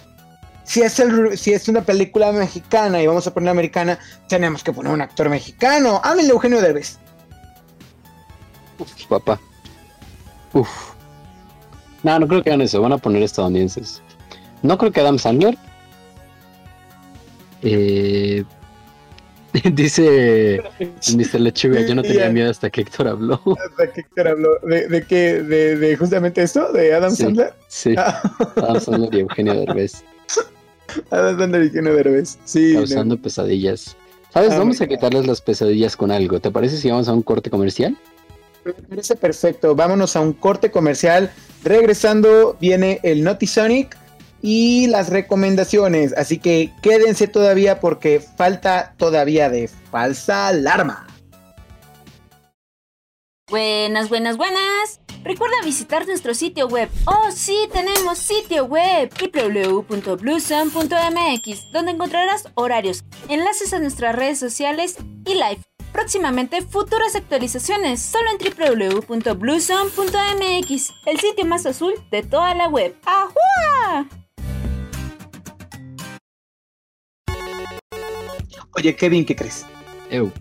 si es, el, si es una película mexicana y vamos a poner americana, tenemos que poner un actor mexicano. Háblenle Eugenio Derbez. Uf, papá. Uf. No, no creo que hagan eso. Van a poner estadounidenses. No creo que Adam Sandler. Eh, dice Mr. Lechuga, yo no tenía miedo hasta que Héctor habló. Hasta que Héctor habló. ¿De, de qué? ¿De, ¿De, justamente esto? ¿De Adam sí, Sandler? Sí. Ah. Adam Sandler y Eugenio Derbez. Adam Sandler y Eugenio Derbez. Sí. Causando no. pesadillas. ¿Sabes? Ah, vamos a quitarles las pesadillas con algo. ¿Te parece si vamos a un corte comercial? Me parece perfecto. Vámonos a un corte comercial. Regresando viene el Notisonic y las recomendaciones. Así que quédense todavía porque falta todavía de falsa alarma. Buenas, buenas, buenas. Recuerda visitar nuestro sitio web. Oh, sí, tenemos sitio web www.bluesun.mx, donde encontrarás horarios, enlaces a nuestras redes sociales y live. Próximamente futuras actualizaciones solo en www.bluesun.mx, el sitio más azul de toda la web. ¡Ajua! Oye, Kevin, ¿qué crees? Eu.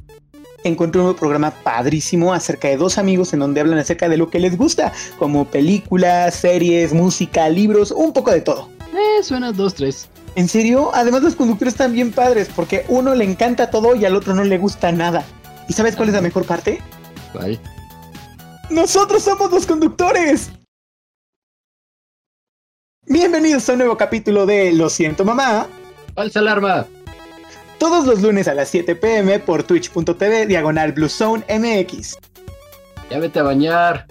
Encontré un programa padrísimo acerca de dos amigos en donde hablan acerca de lo que les gusta, como películas, series, música, libros, un poco de todo. Eh, suena dos, tres. ¿En serio? Además los conductores están bien padres, porque uno le encanta todo y al otro no le gusta nada. ¿Y sabes cuál es la mejor parte? ¿Cuál? ¡Nosotros somos los conductores! Bienvenidos a un nuevo capítulo de Lo siento mamá. ¡Falsa alarma! Todos los lunes a las 7 pm por twitch.tv diagonal Blue Zone MX. Ya vete a bañar.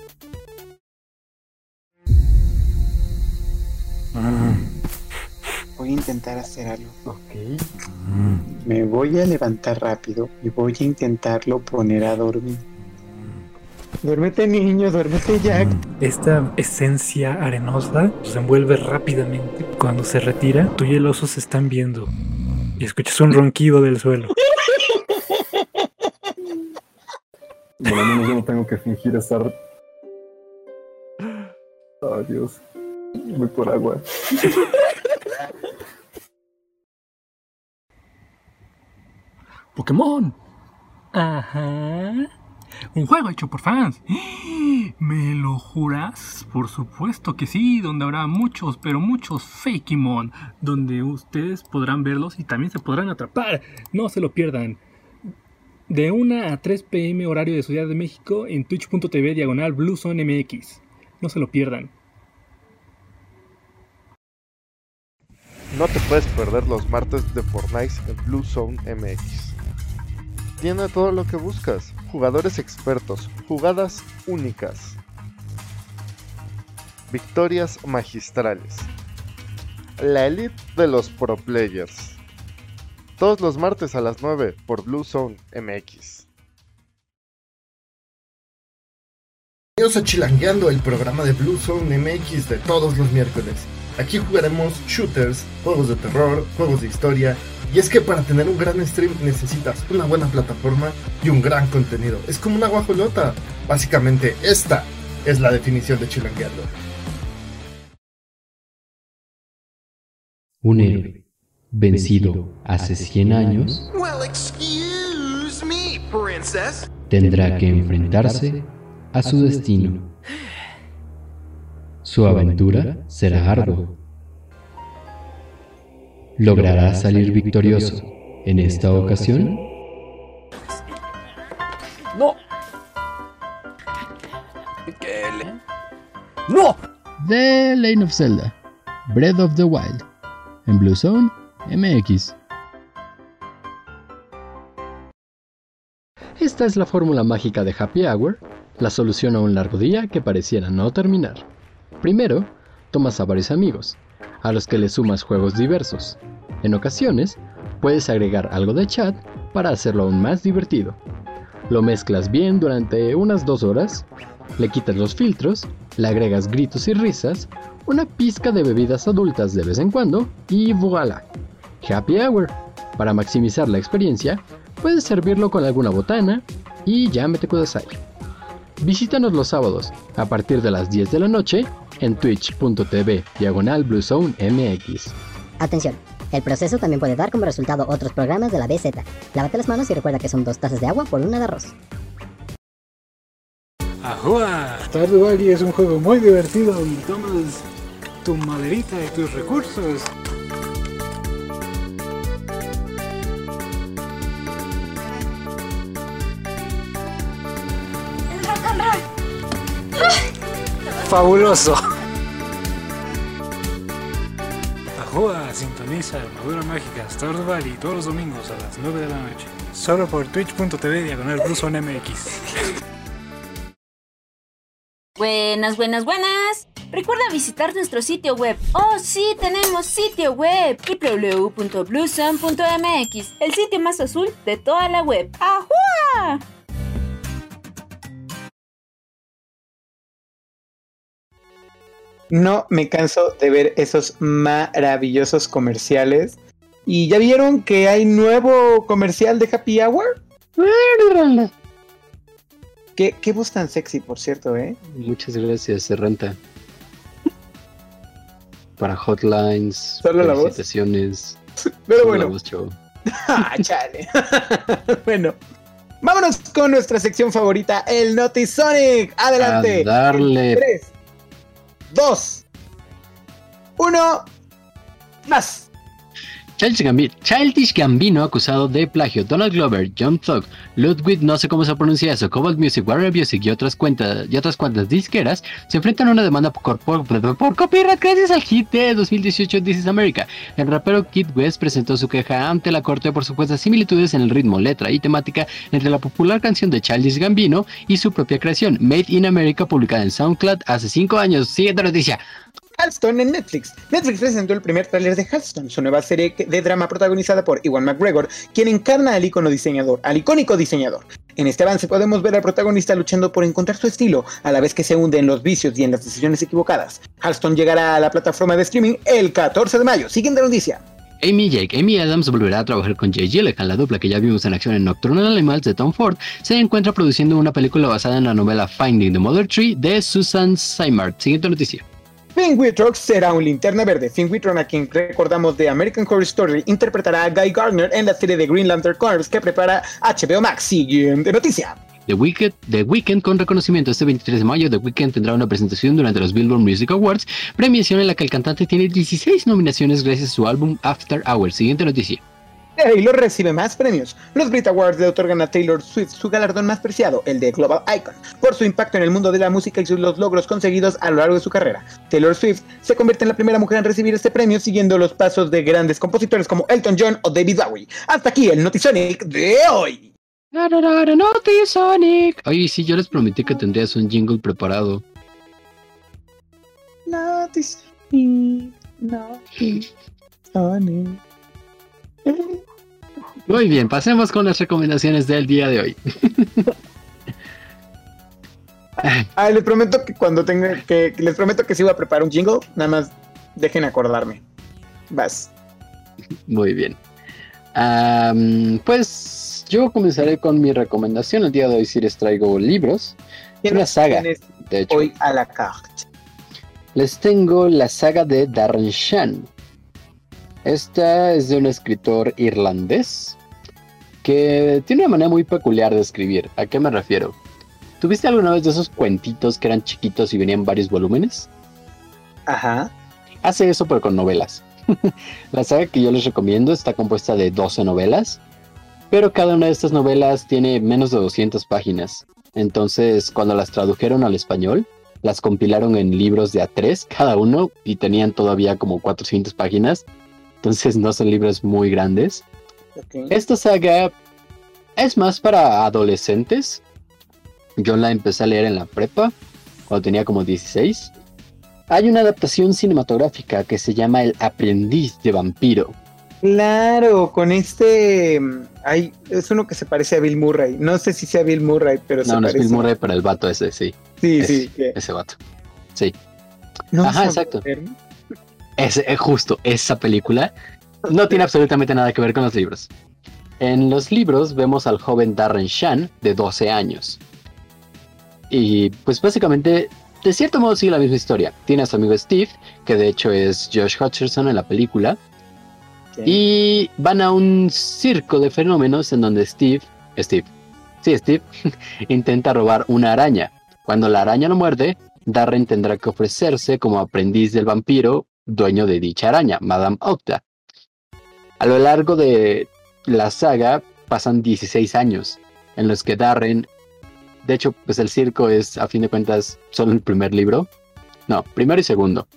Voy a intentar hacer algo. Ok. Me voy a levantar rápido y voy a intentarlo poner a dormir. Duérmete niño, duérmete Jack. Esta esencia arenosa se envuelve rápidamente. Cuando se retira, tú y el oso se están viendo y escuchas un ronquido del suelo. Por lo menos yo no tengo que fingir estar. Oh, Dios. Voy por agua. Pokémon. Ajá. Un juego hecho por fans. ¿Me lo juras? Por supuesto que sí, donde habrá muchos, pero muchos Fakemon, donde ustedes podrán verlos y también se podrán atrapar. No se lo pierdan. De 1 a 3 pm horario de Ciudad de México en twitch.tv diagonal MX. No se lo pierdan. No te puedes perder los martes de Fortnite en Blue Zone MX. Tiene todo lo que buscas, jugadores expertos, jugadas únicas, victorias magistrales, la elite de los pro players. Todos los martes a las 9 por Blue Zone MX. Bienvenidos a Chilangueando, el programa de Blue Zone MX de todos los miércoles. Aquí jugaremos shooters, juegos de terror, juegos de historia. Y es que para tener un gran stream necesitas una buena plataforma y un gran contenido. Es como una guajolota. Básicamente, esta es la definición de Chilangueando. Un héroe vencido hace 100 años Well, excuse me, princess. tendrá que enfrentarse a su destino. Su aventura será ardua. ¿Logrará salir victorioso en esta ocasión? No. ¿Qué le? ¡No! The Lane of Zelda, Breath of the Wild, en Blue Zone MX. Esta es la fórmula mágica de Happy Hour, la solución a un largo día que pareciera no terminar. Primero, tomas a varios amigos, a los que le sumas juegos diversos. En ocasiones, puedes agregar algo de chat para hacerlo aún más divertido. Lo mezclas bien durante unas dos horas, le quitas los filtros, le agregas gritos y risas, una pizca de bebidas adultas de vez en cuando y voilà. Happy Hour. Para maximizar la experiencia, puedes servirlo con alguna botana y ya me te kudasai. Visítanos los sábados a partir de las 10 de la noche en twitch.tv diagonal MX. Atención, el proceso también puede dar como resultado otros programas de la BZ. Lávate las manos y recuerda que son dos tazas de agua por una de arroz. ¡Ajua! Stardew Valley es un juego muy divertido y tomas tu maderita y tus recursos. ¡Fabuloso! Ajua sintoniza Armadura Mágica Stardew Valley todos los domingos a las 9 de la noche. Solo por twitch.tv diagonal MX. Buenas, buenas, buenas. Recuerda visitar nuestro sitio web. Oh, sí, tenemos sitio web. www.bluezone.mx. El sitio más azul de toda la web. ¡Ajua! No me canso de ver esos maravillosos comerciales. ¿Y ya vieron que hay nuevo comercial de Happy Hour? ¿Qué, qué voz tan sexy, por cierto, eh? Muchas gracias, se renta. Para hotlines, Solo la voz. Pero solo la bueno, voz, ah, chale. bueno, vámonos con nuestra sección favorita, el Notisonic. Adelante. A darle. 3, 2, 1, más. Childish Gambi- Childish Gambino acusado de plagio. Donald Glover, John Thug, Ludwig, no sé cómo se pronuncia eso, Cobalt Music, Warner Music y otras cuentas y otras cuantas disqueras se enfrentan a una demanda por, por, por copyright gracias al hit de 2018 This is America. El rapero Kid West presentó su queja ante la corte por supuestas similitudes en el ritmo, letra y temática entre la popular canción de Childish Gambino y su propia creación, Made in America, publicada en SoundCloud hace 5 años. Siguiente noticia. Halston en Netflix. Netflix presentó el primer tráiler de Halston, su nueva serie de drama protagonizada por Iwan McGregor, quien encarna al icono diseñador, al icónico diseñador. En este avance podemos ver al protagonista luchando por encontrar su estilo, a la vez que se hunde en los vicios y en las decisiones equivocadas. Halston llegará a la plataforma de streaming el 14 de mayo. Siguiente noticia. Amy Jake, Amy Adams volverá a trabajar con Jay Gyllenhaal, la dupla que ya vimos en acción en Nocturnal Animals de Tom Ford, se encuentra produciendo una película basada en la novela Finding the Mother Tree de Susan Simard. Siguiente noticia. Finn Wittrock será un linterna verde. Finn a quien recordamos de American Horror Story, interpretará a Guy Gardner en la serie de Green Lantern Corps que prepara HBO Max. Siguiente noticia. The Weeknd, The Weeknd con reconocimiento este 23 de mayo, The Weeknd tendrá una presentación durante los Billboard Music Awards, premiación en la que el cantante tiene 16 nominaciones gracias a su álbum After Hours. Siguiente noticia. Taylor recibe más premios. Los Brit Awards le otorgan a Taylor Swift su galardón más preciado, el de Global Icon, por su impacto en el mundo de la música y sus los logros conseguidos a lo largo de su carrera. Taylor Swift se convierte en la primera mujer en recibir este premio siguiendo los pasos de grandes compositores como Elton John o David Bowie. Hasta aquí el Notisonic de hoy. Notisonic. Oye, sí, yo les prometí que tendrías un jingle preparado. Notisonic. Notisonic. Muy bien, pasemos con las recomendaciones del día de hoy. Ah, les prometo que cuando tenga que les prometo que si voy a preparar un jingle, nada más dejen acordarme. Vas. Muy bien. Pues yo comenzaré con mi recomendación. El día de hoy sí les traigo libros. Una saga, de hecho. Hoy a la carte. Les tengo la saga de Darren Shan. Esta es de un escritor irlandés que tiene una manera muy peculiar de escribir. ¿A qué me refiero? ¿Tuviste alguna vez de esos cuentitos que eran chiquitos y venían varios volúmenes? Ajá. Hace eso pero con novelas. la saga que yo les recomiendo está compuesta de 12 novelas, pero cada una de estas novelas tiene menos de 200 páginas. Entonces, cuando las tradujeron al español, las compilaron en libros de A3 cada uno y tenían todavía como 400 páginas. Entonces no son libros muy grandes. ok. Esta saga es más para adolescentes. Yo la empecé a leer en la prepa, cuando tenía como 16. Hay una adaptación cinematográfica que se llama El aprendiz de vampiro. Claro, con este. mm, Ay, es uno que se parece a Bill Murray. No sé si sea Bill Murray, pero se No, no es. Bill Murray, pero el vato ese, sí. Sí, Es- sí. que- Ese vato. Sí. No Ajá, exacto. ver. Es, es justo, esa película no tiene absolutamente nada que ver con los libros. En los libros vemos al joven Darren Shan de 12 años. Y pues básicamente, de cierto modo sigue la misma historia. Tiene a su amigo Steve, que de hecho es Josh Hutcherson en la película. Y van a un circo de fenómenos en donde Steve, Steve, sí, Steve, intenta robar una araña. Cuando la araña lo muerde, Darren tendrá que ofrecerse como aprendiz del vampiro, dueño de dicha araña, Madame Octa. A lo largo de la saga pasan 16 años en los que Darren, de hecho, pues el circo es a fin de cuentas solo el primer libro, no, primero y segundo.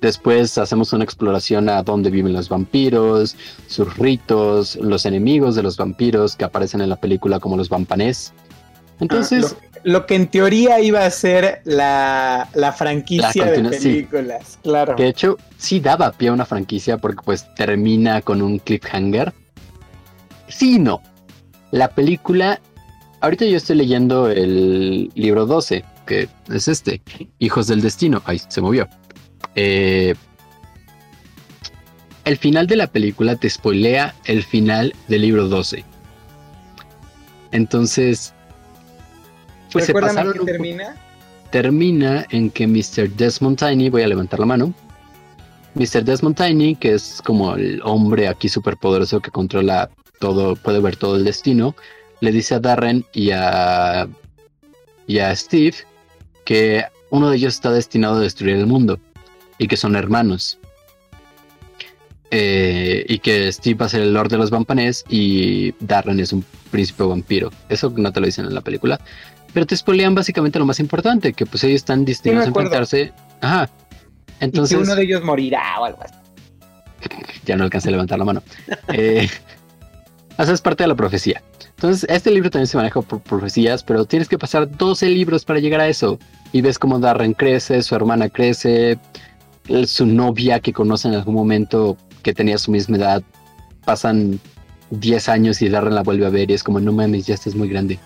Después hacemos una exploración a dónde viven los vampiros, sus ritos, los enemigos de los vampiros que aparecen en la película como los vampanés. Entonces, Ah, lo, lo que en teoría iba a ser la, la franquicia La de sí. películas, claro. de hecho sí daba pie a una franquicia porque pues termina con un cliffhanger. Sí y no. La película, ahorita yo estoy leyendo el libro 12, que es este, Hijos del Destino. Ay, se movió. Eh, el final de la película te spoilea el final del libro 12. Entonces, pues se ¿Recuerdan pasaron que termina? termina en que Mr. Desmond Tiny, voy a levantar la mano, Mr. Desmond Tiny, que es como el hombre aquí superpoderoso que controla todo, puede ver todo el destino, le dice a Darren y a, y a Steve que uno de ellos está destinado a destruir el mundo y que son hermanos. Eh, y que Steve va a ser el Lord de los Vampanés y Darren es un príncipe vampiro. Eso no te lo dicen en la película. Pero te spoilean básicamente lo más importante, que pues ellos están destinados a acuerdo. enfrentarse. Ajá. Y Entonces, que uno de ellos morirá o algo así. ya no alcancé a levantar la mano. Eh, o sea, es parte de la profecía. Entonces, este libro también se maneja por profecías, pero tienes que pasar 12 libros para llegar a eso. Y ves cómo Darren crece, su hermana crece, su novia que conoce en algún momento que tenía su misma edad. Pasan 10 años y Darren la vuelve a ver y es como, no mames, ya estás muy grande.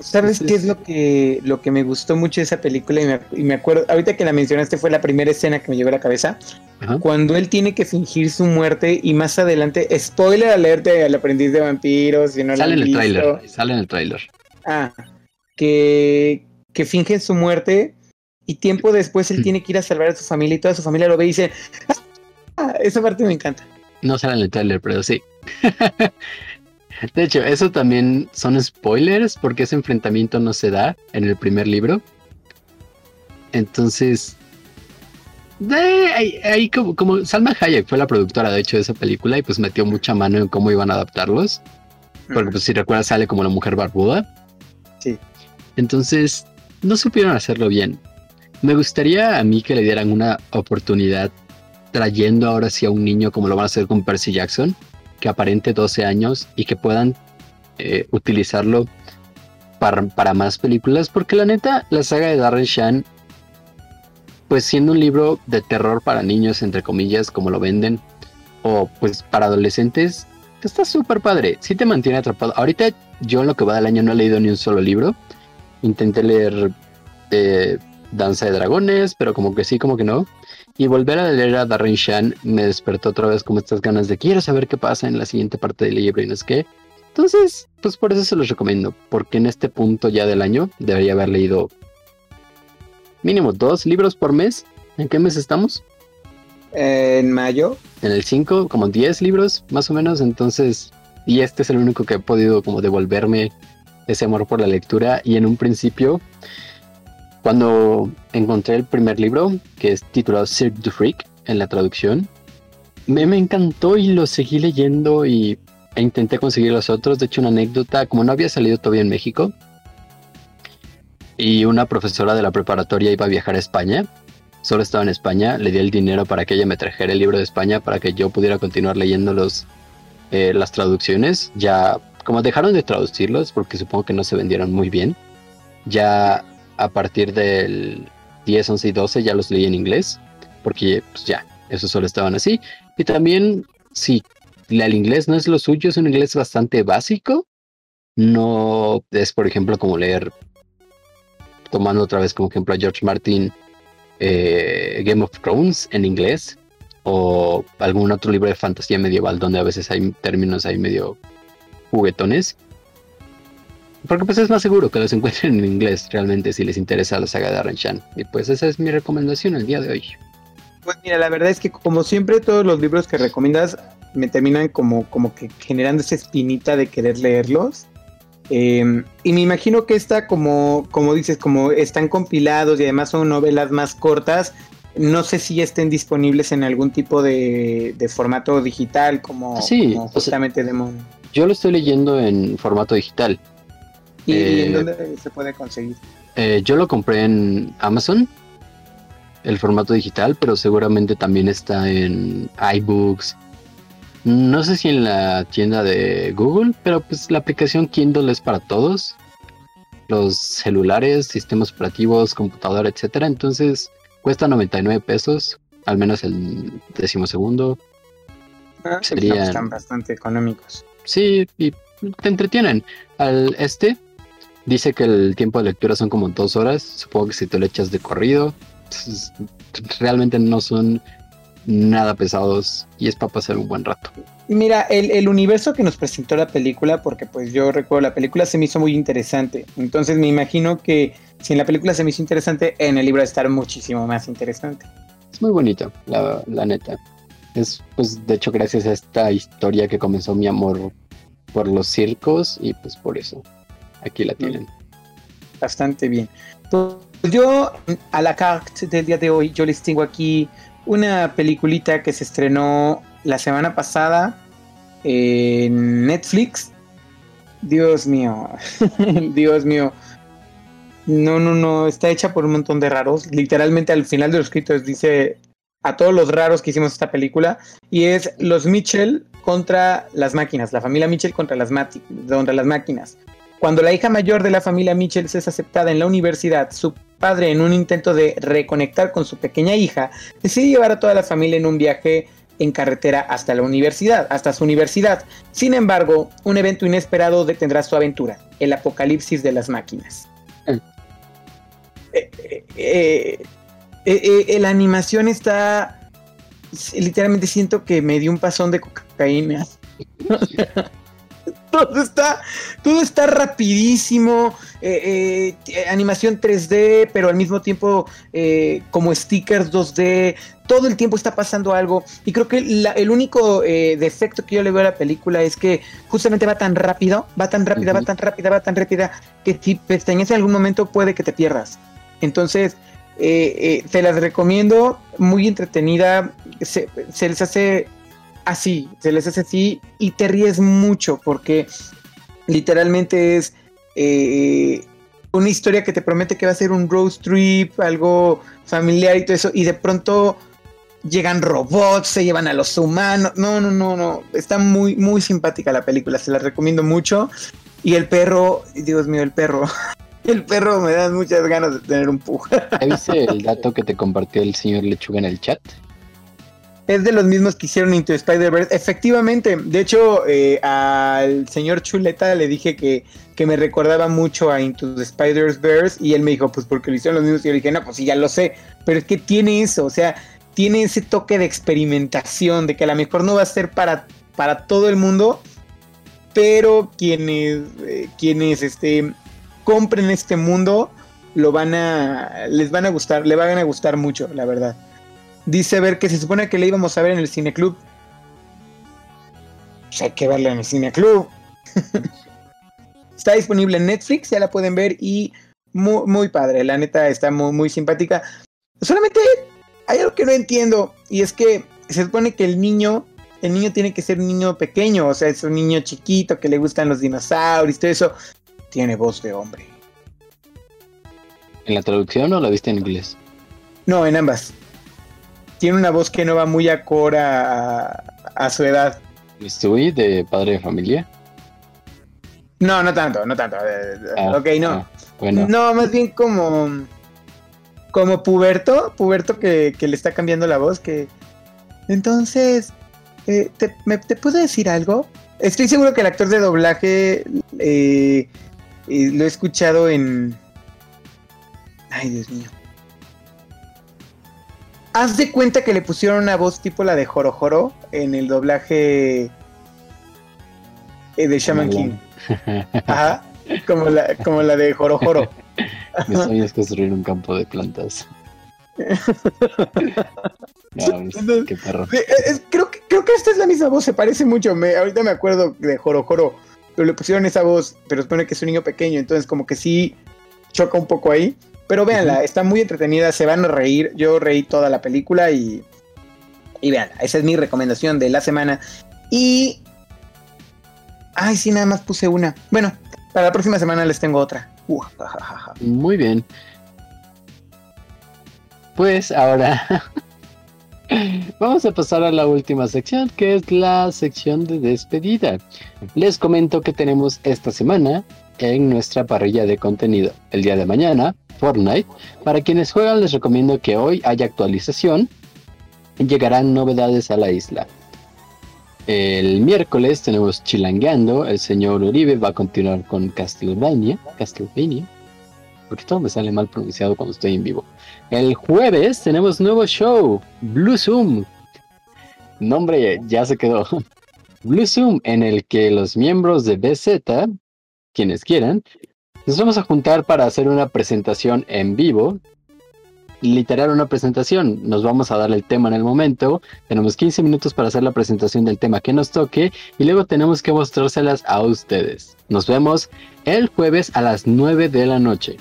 ¿Sabes qué es lo que, lo que me gustó mucho de esa película? Y me, y me acuerdo, ahorita que la mencionaste fue la primera escena que me llegó a la cabeza. Ajá. Cuando él tiene que fingir su muerte y más adelante, spoiler alerte al aprendiz de vampiros, si no Sale en el tráiler, sale en el tráiler. Ah, que, que fingen su muerte y tiempo después él tiene que ir a salvar a su familia y toda su familia lo ve y dice, "Ah, esa parte me encanta. No sale en el trailer, pero sí. De hecho, eso también son spoilers porque ese enfrentamiento no se da en el primer libro. Entonces, de ahí, ahí como, como Salma Hayek fue la productora de hecho de esa película y pues metió mucha mano en cómo iban a adaptarlos. Porque pues si recuerdas sale como la mujer barbuda. Sí. Entonces, no supieron hacerlo bien. Me gustaría a mí que le dieran una oportunidad trayendo ahora sí a un niño como lo van a hacer con Percy Jackson, que aparente 12 años y que puedan eh, utilizarlo para, para más películas, porque la neta, la saga de Darren Shan, pues siendo un libro de terror para niños, entre comillas, como lo venden, o pues para adolescentes, está súper padre, sí te mantiene atrapado. Ahorita yo en lo que va del año no he leído ni un solo libro, intenté leer eh, Danza de Dragones, pero como que sí, como que no. Y volver a leer a Darren Shan me despertó otra vez como estas ganas de quiero saber qué pasa en la siguiente parte del libro y no es qué. Entonces, pues por eso se los recomiendo, porque en este punto ya del año debería haber leído mínimo dos libros por mes. ¿En qué mes estamos? En mayo, En el 5, como 10 libros más o menos. Entonces, y este es el único que he podido como devolverme ese amor por la lectura. Y en un principio, cuando encontré el primer libro, que es titulado Cirque du Freak en la traducción, me, me encantó y lo seguí leyendo y e intenté conseguir los otros. De hecho, una anécdota, como no había salido todavía en México, y una profesora de la preparatoria iba a viajar a España, solo estaba en España, le di el dinero para que ella me trajera el libro de España para que yo pudiera continuar leyendo los, eh, las traducciones. Ya, como dejaron de traducirlos, porque supongo que no se vendieron muy bien, ya a partir del 10, 11 y 12 ya los leí en inglés, porque pues ya, esos solo estaban así. Y también, si el inglés no es lo suyo, es un inglés bastante básico. No es, por ejemplo, como leer, tomando otra vez como ejemplo a George Martin, eh, Game of Thrones en inglés, o algún otro libro de fantasía medieval donde a veces hay términos ahí medio juguetones. Porque pues es más seguro que los encuentren en inglés realmente si les interesa la saga de Darren Shan. Y pues esa es mi recomendación el día de hoy. Pues mira, la verdad es que como siempre todos los libros que recomiendas me terminan como, como que generando esa espinita de querer leerlos. Eh, y me imagino que esta, como, como dices, como están compilados y además son novelas más cortas, no sé si estén disponibles en algún tipo de, de formato digital como, Sí, como o sea- justamente Demon. Yo lo estoy leyendo en formato digital. ¿Y eh, en dónde se puede conseguir? Eh, yo lo compré en Amazon, el formato digital, pero seguramente también está en iBooks. No sé si en la tienda de Google, pero pues la aplicación Kindle es para todos. Los celulares, sistemas operativos, computadora, etcétera. Entonces cuesta 99 pesos, al menos el decimosegundo. Ah, serían- no, están bastante económicos. Sí, y te entretienen. Al este dice que el tiempo de lectura son como dos horas. Supongo que si te lo echas de corrido, entonces, realmente no son nada pesados y es para pasar un buen rato. Mira, el, el universo que nos presentó la película, porque pues yo recuerdo la película se me hizo muy interesante. Entonces me imagino que si en la película se me hizo interesante, en el libro va a estar muchísimo más interesante. Es muy bonito, la, la neta. Es pues de hecho gracias a esta historia que comenzó mi amor por los circos y pues por eso aquí la tienen. Bastante bien. Pues yo, a la carte del día de hoy, yo les tengo aquí una peliculita que se estrenó la semana pasada en Netflix. Dios mío, Dios mío. No, no, no, está hecha por un montón de raros. Literalmente al final de los créditos dice a todos los raros que hicimos esta película y es los Mitchell contra las máquinas, la familia Mitchell contra las, contra las máquinas. Cuando la hija mayor de la familia Mitchell es aceptada en la universidad, su padre, en un intento de reconectar con su pequeña hija, decide llevar a toda la familia en un viaje en carretera hasta la universidad, hasta su universidad. Sin embargo, un evento inesperado detendrá su aventura, el apocalipsis de las máquinas. Eh, eh, eh, la animación está... Literalmente siento que me dio un pasón de cocaína. todo está todo está rapidísimo eh, eh, animación 3D, pero al mismo tiempo eh, como stickers 2D. Todo el tiempo está pasando algo. Y creo que la- el único defecto que yo le veo a la película es que justamente va tan rápido, va tan rápida, va tan rápida, va tan rápida, que si pestañas en algún momento puede que te pierdas. Entonces, te las recomiendo, muy entretenida, se, se les hace así, se les hace así y te ríes mucho porque literalmente es eh, una historia que te promete que va a ser un road trip, algo familiar y todo eso, y de pronto llegan robots, se llevan a los humanos. No, no, no, no. Está muy, muy simpática la película, se la recomiendo mucho. Y el perro, Dios mío, el perro. El perro me da muchas ganas de tener un pug. ¿Ya viste el dato que te compartió el señor Lechuga en el chat? Es de los mismos que hicieron Into Spider-Verse. Efectivamente, de hecho, eh, al señor Chuleta le dije que, que me recordaba mucho a Into the Spider-Verse y él me dijo, pues porque lo hicieron los mismos. Y yo dije, no, pues sí, ya lo sé. Pero es que tiene eso, o sea, tiene ese toque de experimentación, de que a lo mejor no va a ser para, para todo el mundo, pero quienes, eh, quienes este, compren este mundo lo van a, les van a gustar, le van a gustar mucho, la verdad. Dice ver que se supone que le íbamos a ver en el cineclub. Pues hay que verla en el cineclub. está disponible en Netflix, ya la pueden ver y muy, muy padre, la neta está muy, muy simpática. Solamente hay algo que no entiendo y es que se supone que el niño, el niño tiene que ser un niño pequeño, o sea, es un niño chiquito que le gustan los dinosaurios, todo eso. Tiene voz de hombre. ¿En la traducción o la viste en inglés? No, en ambas. Tiene una voz que no va muy acorde a, a su edad. ¿Estuve de padre de familia? No, no tanto, no tanto. eh, Ah, ok, no. ah, bueno, No, más bien como. Como puberto. Puberto que, que le está cambiando la voz. Que. Entonces. eh, ¿te, me- ¿Te puedo decir algo? Estoy seguro que el actor de doblaje. eh, eh, lo he escuchado en. Ay, Dios mío. Haz de cuenta que le pusieron una voz tipo la de Joro Joro en el doblaje eh, de Shaman King. Ajá, como la, como la de Joro Joro. mi sueño es construir un campo de plantas. No, pues, qué perro. Es- creo, que, creo que esta es la misma voz, se parece mucho. Me, ahorita me acuerdo de Joro Joro, pero le pusieron esa voz, pero supone que es un niño pequeño, entonces como que sí choca un poco ahí. Pero véanla, está muy entretenida, se van a reír. Yo reí toda la película y, y véanla. Esa es mi recomendación de la semana. Y... Ay, sí, nada más puse una. Bueno, para la próxima semana les tengo otra. Uh, ja, ja, ja, ja. Muy bien. Pues ahora vamos a pasar a la última sección, que es la sección de despedida. Les comento que tenemos esta semana en nuestra parrilla de contenido. El día de mañana, Fortnite. Para quienes juegan, les recomiendo que hoy haya actualización llegarán novedades a la isla. El miércoles tenemos Chilangueando. El señor Uribe va a continuar con Castlevania. Castlevania porque todo me sale mal pronunciado cuando estoy en vivo. El jueves tenemos nuevo show, Blue Zoom. Nombre ya se quedó. Blue Zoom, en el que los miembros de BZ, quienes quieran, nos vamos a juntar para hacer una presentación en vivo. Literal una presentación. Nos vamos a dar el tema en el momento. Tenemos 15 minutos para hacer la presentación del tema que nos toque y luego tenemos que mostrárselas a ustedes. Nos vemos el jueves a las 9 de la noche.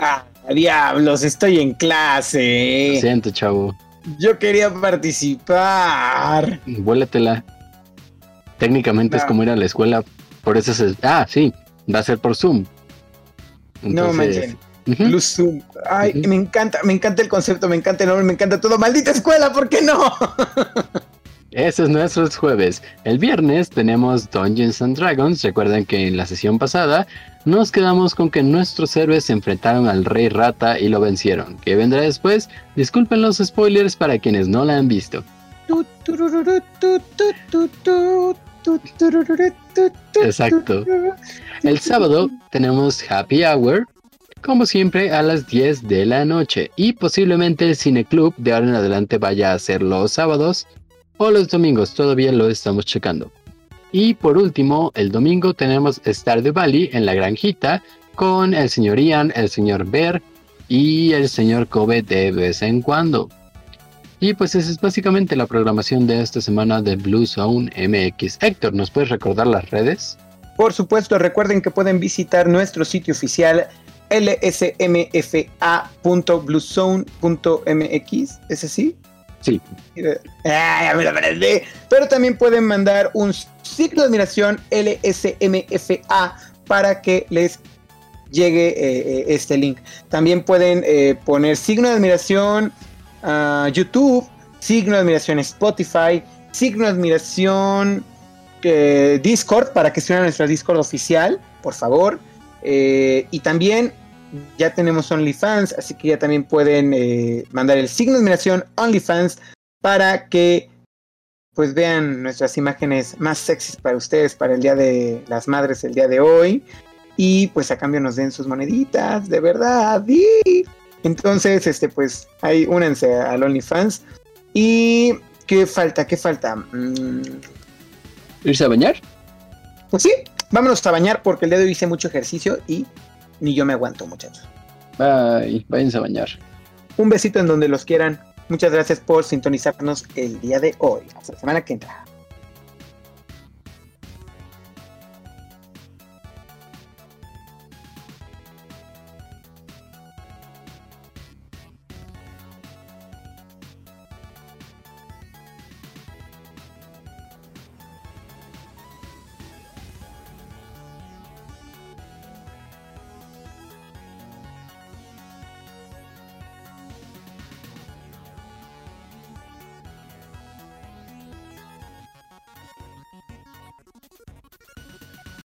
Ah, diablos, estoy en clase. Lo siento, chavo. Yo quería participar. Vuélatela. Técnicamente es No. como ir a la escuela. Por eso es. Ah, sí. Va a ser por Zoom. No manchen. ujú, Blue Zoom. Ay, me encanta, me encanta el concepto, me encanta el nombre, me encanta todo. ¡Maldita escuela! ¿Por qué no? Ese es nuestro jueves. El viernes tenemos Dungeons and Dragons. Recuerden que en la sesión pasada nos quedamos con que nuestros héroes se enfrentaron al Rey Rata y lo vencieron. ¿Qué vendrá después? Disculpen los spoilers para quienes no la han visto. Exacto. El sábado tenemos Happy Hour, como siempre a las 10 de la noche. Y posiblemente el Cine Club de ahora en adelante vaya a ser los sábados o los domingos, todavía lo estamos checando. Y por último, el domingo tenemos Stardew Valley en la granjita con el señor Ian, el señor Bear y el señor Kobe de vez en cuando. Y pues esa es básicamente la programación de esta semana de Blue Zone MX. Héctor, ¿nos puedes recordar las redes? Por supuesto, recuerden que pueden visitar nuestro sitio oficial lsmfa.bluezone.mx. ¿Es así? Sí. Ah, ya me lo aprendí. Pero también pueden mandar un signo de admiración LSMFA para que les llegue eh, eh, este link. También pueden eh, poner signo de admiración YouTube, signo de admiración Spotify, signo de admiración eh, Discord para que se nuestra Discord oficial, por favor. Eh, y también ya tenemos OnlyFans, así que ya también pueden eh, mandar el signo de admiración OnlyFans para que pues vean nuestras imágenes más sexys para ustedes para el Día de las Madres el día de hoy. Y pues a cambio nos den sus moneditas, de verdad. ¡Y! Entonces, este, pues ahí únanse al OnlyFans. ¿Y qué falta? ¿Qué falta? Mm, ¿Irse a bañar? pues sí, vámonos a bañar porque el día de hoy hice mucho ejercicio y ni yo me aguanto, muchachos. Bye, váyanse a bañar. Un besito en donde los quieran. Muchas gracias por sintonizarnos el día de hoy. Hasta la semana que entra.